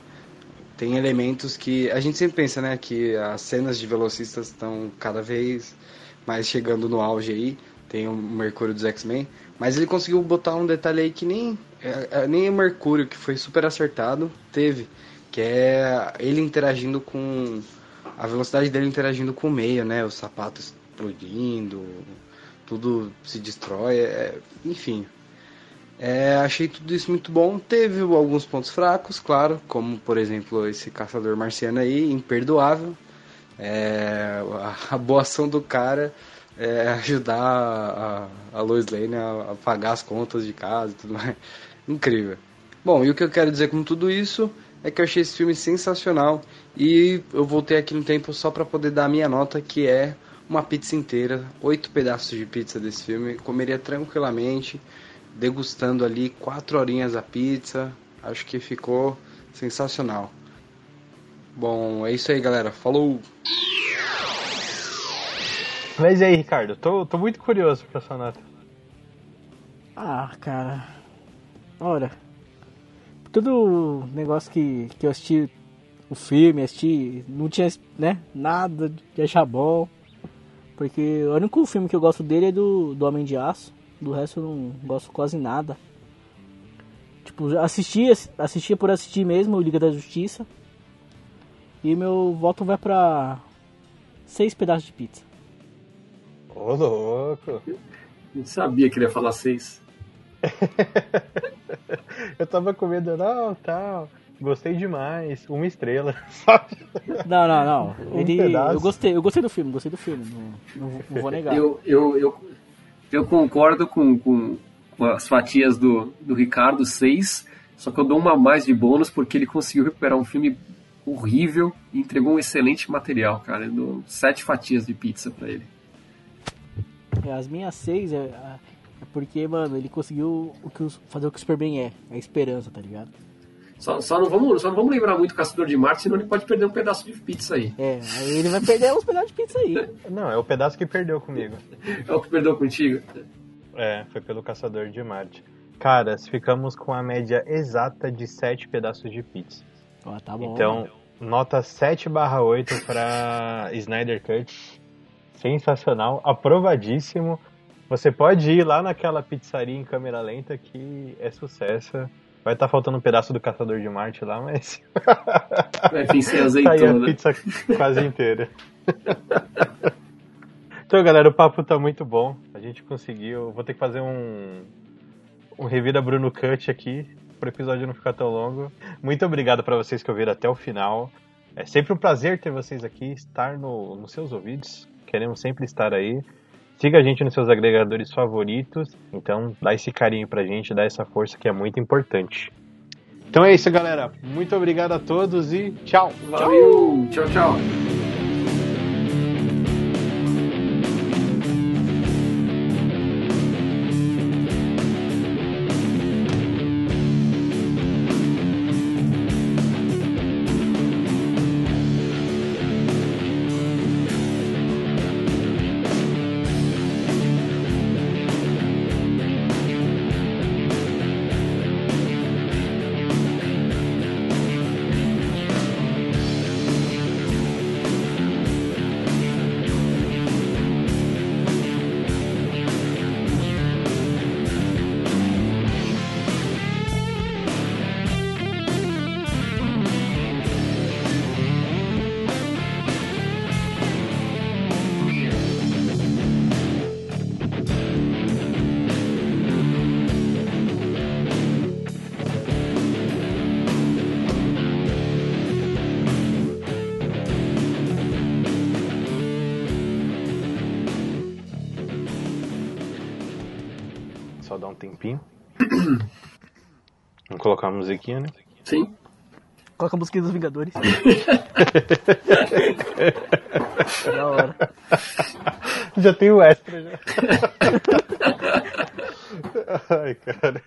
tem elementos que a gente sempre pensa, né? Que as cenas de velocistas estão cada vez mais chegando no auge aí. Tem o Mercúrio dos X-Men, mas ele conseguiu botar um detalhe aí que nem é, é, nem o Mercúrio, que foi super acertado, teve, que é ele interagindo com a velocidade dele interagindo com o meio, né? O sapato explodindo, tudo se destrói, é, enfim. É, achei tudo isso muito bom. Teve alguns pontos fracos, claro, como por exemplo esse caçador marciano aí, imperdoável. É, a boa ação do cara é ajudar a, a Lois Lane a, a pagar as contas de casa e tudo mais. Incrível. Bom, e o que eu quero dizer com tudo isso é que eu achei esse filme sensacional e eu voltei aqui no tempo só para poder dar a minha nota, que é uma pizza inteira, oito pedaços de pizza desse filme, comeria tranquilamente, degustando ali quatro horinhas a pizza, acho que ficou sensacional. Bom, é isso aí, galera. Falou! Mas e aí, Ricardo? Tô, tô muito curioso pra sua nota. Ah, cara. Olha. Todo negócio que, que eu assisti o filme, assisti, não tinha, né, nada de achar bom. Porque o único filme que eu gosto dele é do, do Homem de Aço. Do resto eu não gosto quase nada. Tipo, já assisti, assistia por assistir mesmo, o Liga da Justiça. E meu voto vai pra seis pedaços de pizza. Ô, louco. Não sabia que ele ia falar seis. eu tava com medo, não, tal. Gostei demais, uma estrela, sabe? Não, não, não. Um Ele, eu gostei, eu gostei do filme, gostei do filme. Não, não, não vou negar. Eu, eu, eu, eu concordo com, com, com as fatias do, do Ricardo, seis. Só que eu dou uma a mais de bônus porque ele conseguiu recuperar um filme horrível e entregou um excelente material, cara. Eu dou sete fatias de pizza pra ele. É, As minhas seis é, é porque, mano, ele conseguiu o que os- fazer o que o Superman é, a esperança, tá ligado? Só, só, não vamos, só não vamos lembrar muito o Caçador de Marte, senão ele pode perder um pedaço de pizza aí. É, aí ele vai perder uns pedaços de pizza aí. Não, é o pedaço que perdeu comigo. É o que perdeu contigo? É, foi pelo Caçador de Marte. Caras, ficamos com a média exata de 7 pedaços de pizza. Ó, tá bom. Então, nota 7 barra 8 para Snyder Cut. Sensacional, aprovadíssimo. Você pode ir lá naquela pizzaria em câmera lenta que é sucesso. Vai estar faltando um pedaço do Caçador de Marte lá, mas É, tem sem tá aí a azeitona. pizza quase inteira. Então, galera, o papo tá muito bom. A gente conseguiu. Vou ter que fazer um um revira Bruno Cut aqui para o episódio não ficar tão longo. Muito obrigado para vocês que ouviram até o final. É sempre um prazer ter vocês aqui, estar no, nos seus ouvidos. Queremos sempre estar aí. Siga a gente nos seus agregadores favoritos. Então, dá esse carinho pra gente, dá essa força que é muito importante. Então é isso, galera. Muito obrigado a todos e tchau. Valeu! Tchau, tchau. Colocar uma musiquinha, né? Sim. Coloca a música dos Vingadores. da hora. Já tem o extra já. Ai, cara.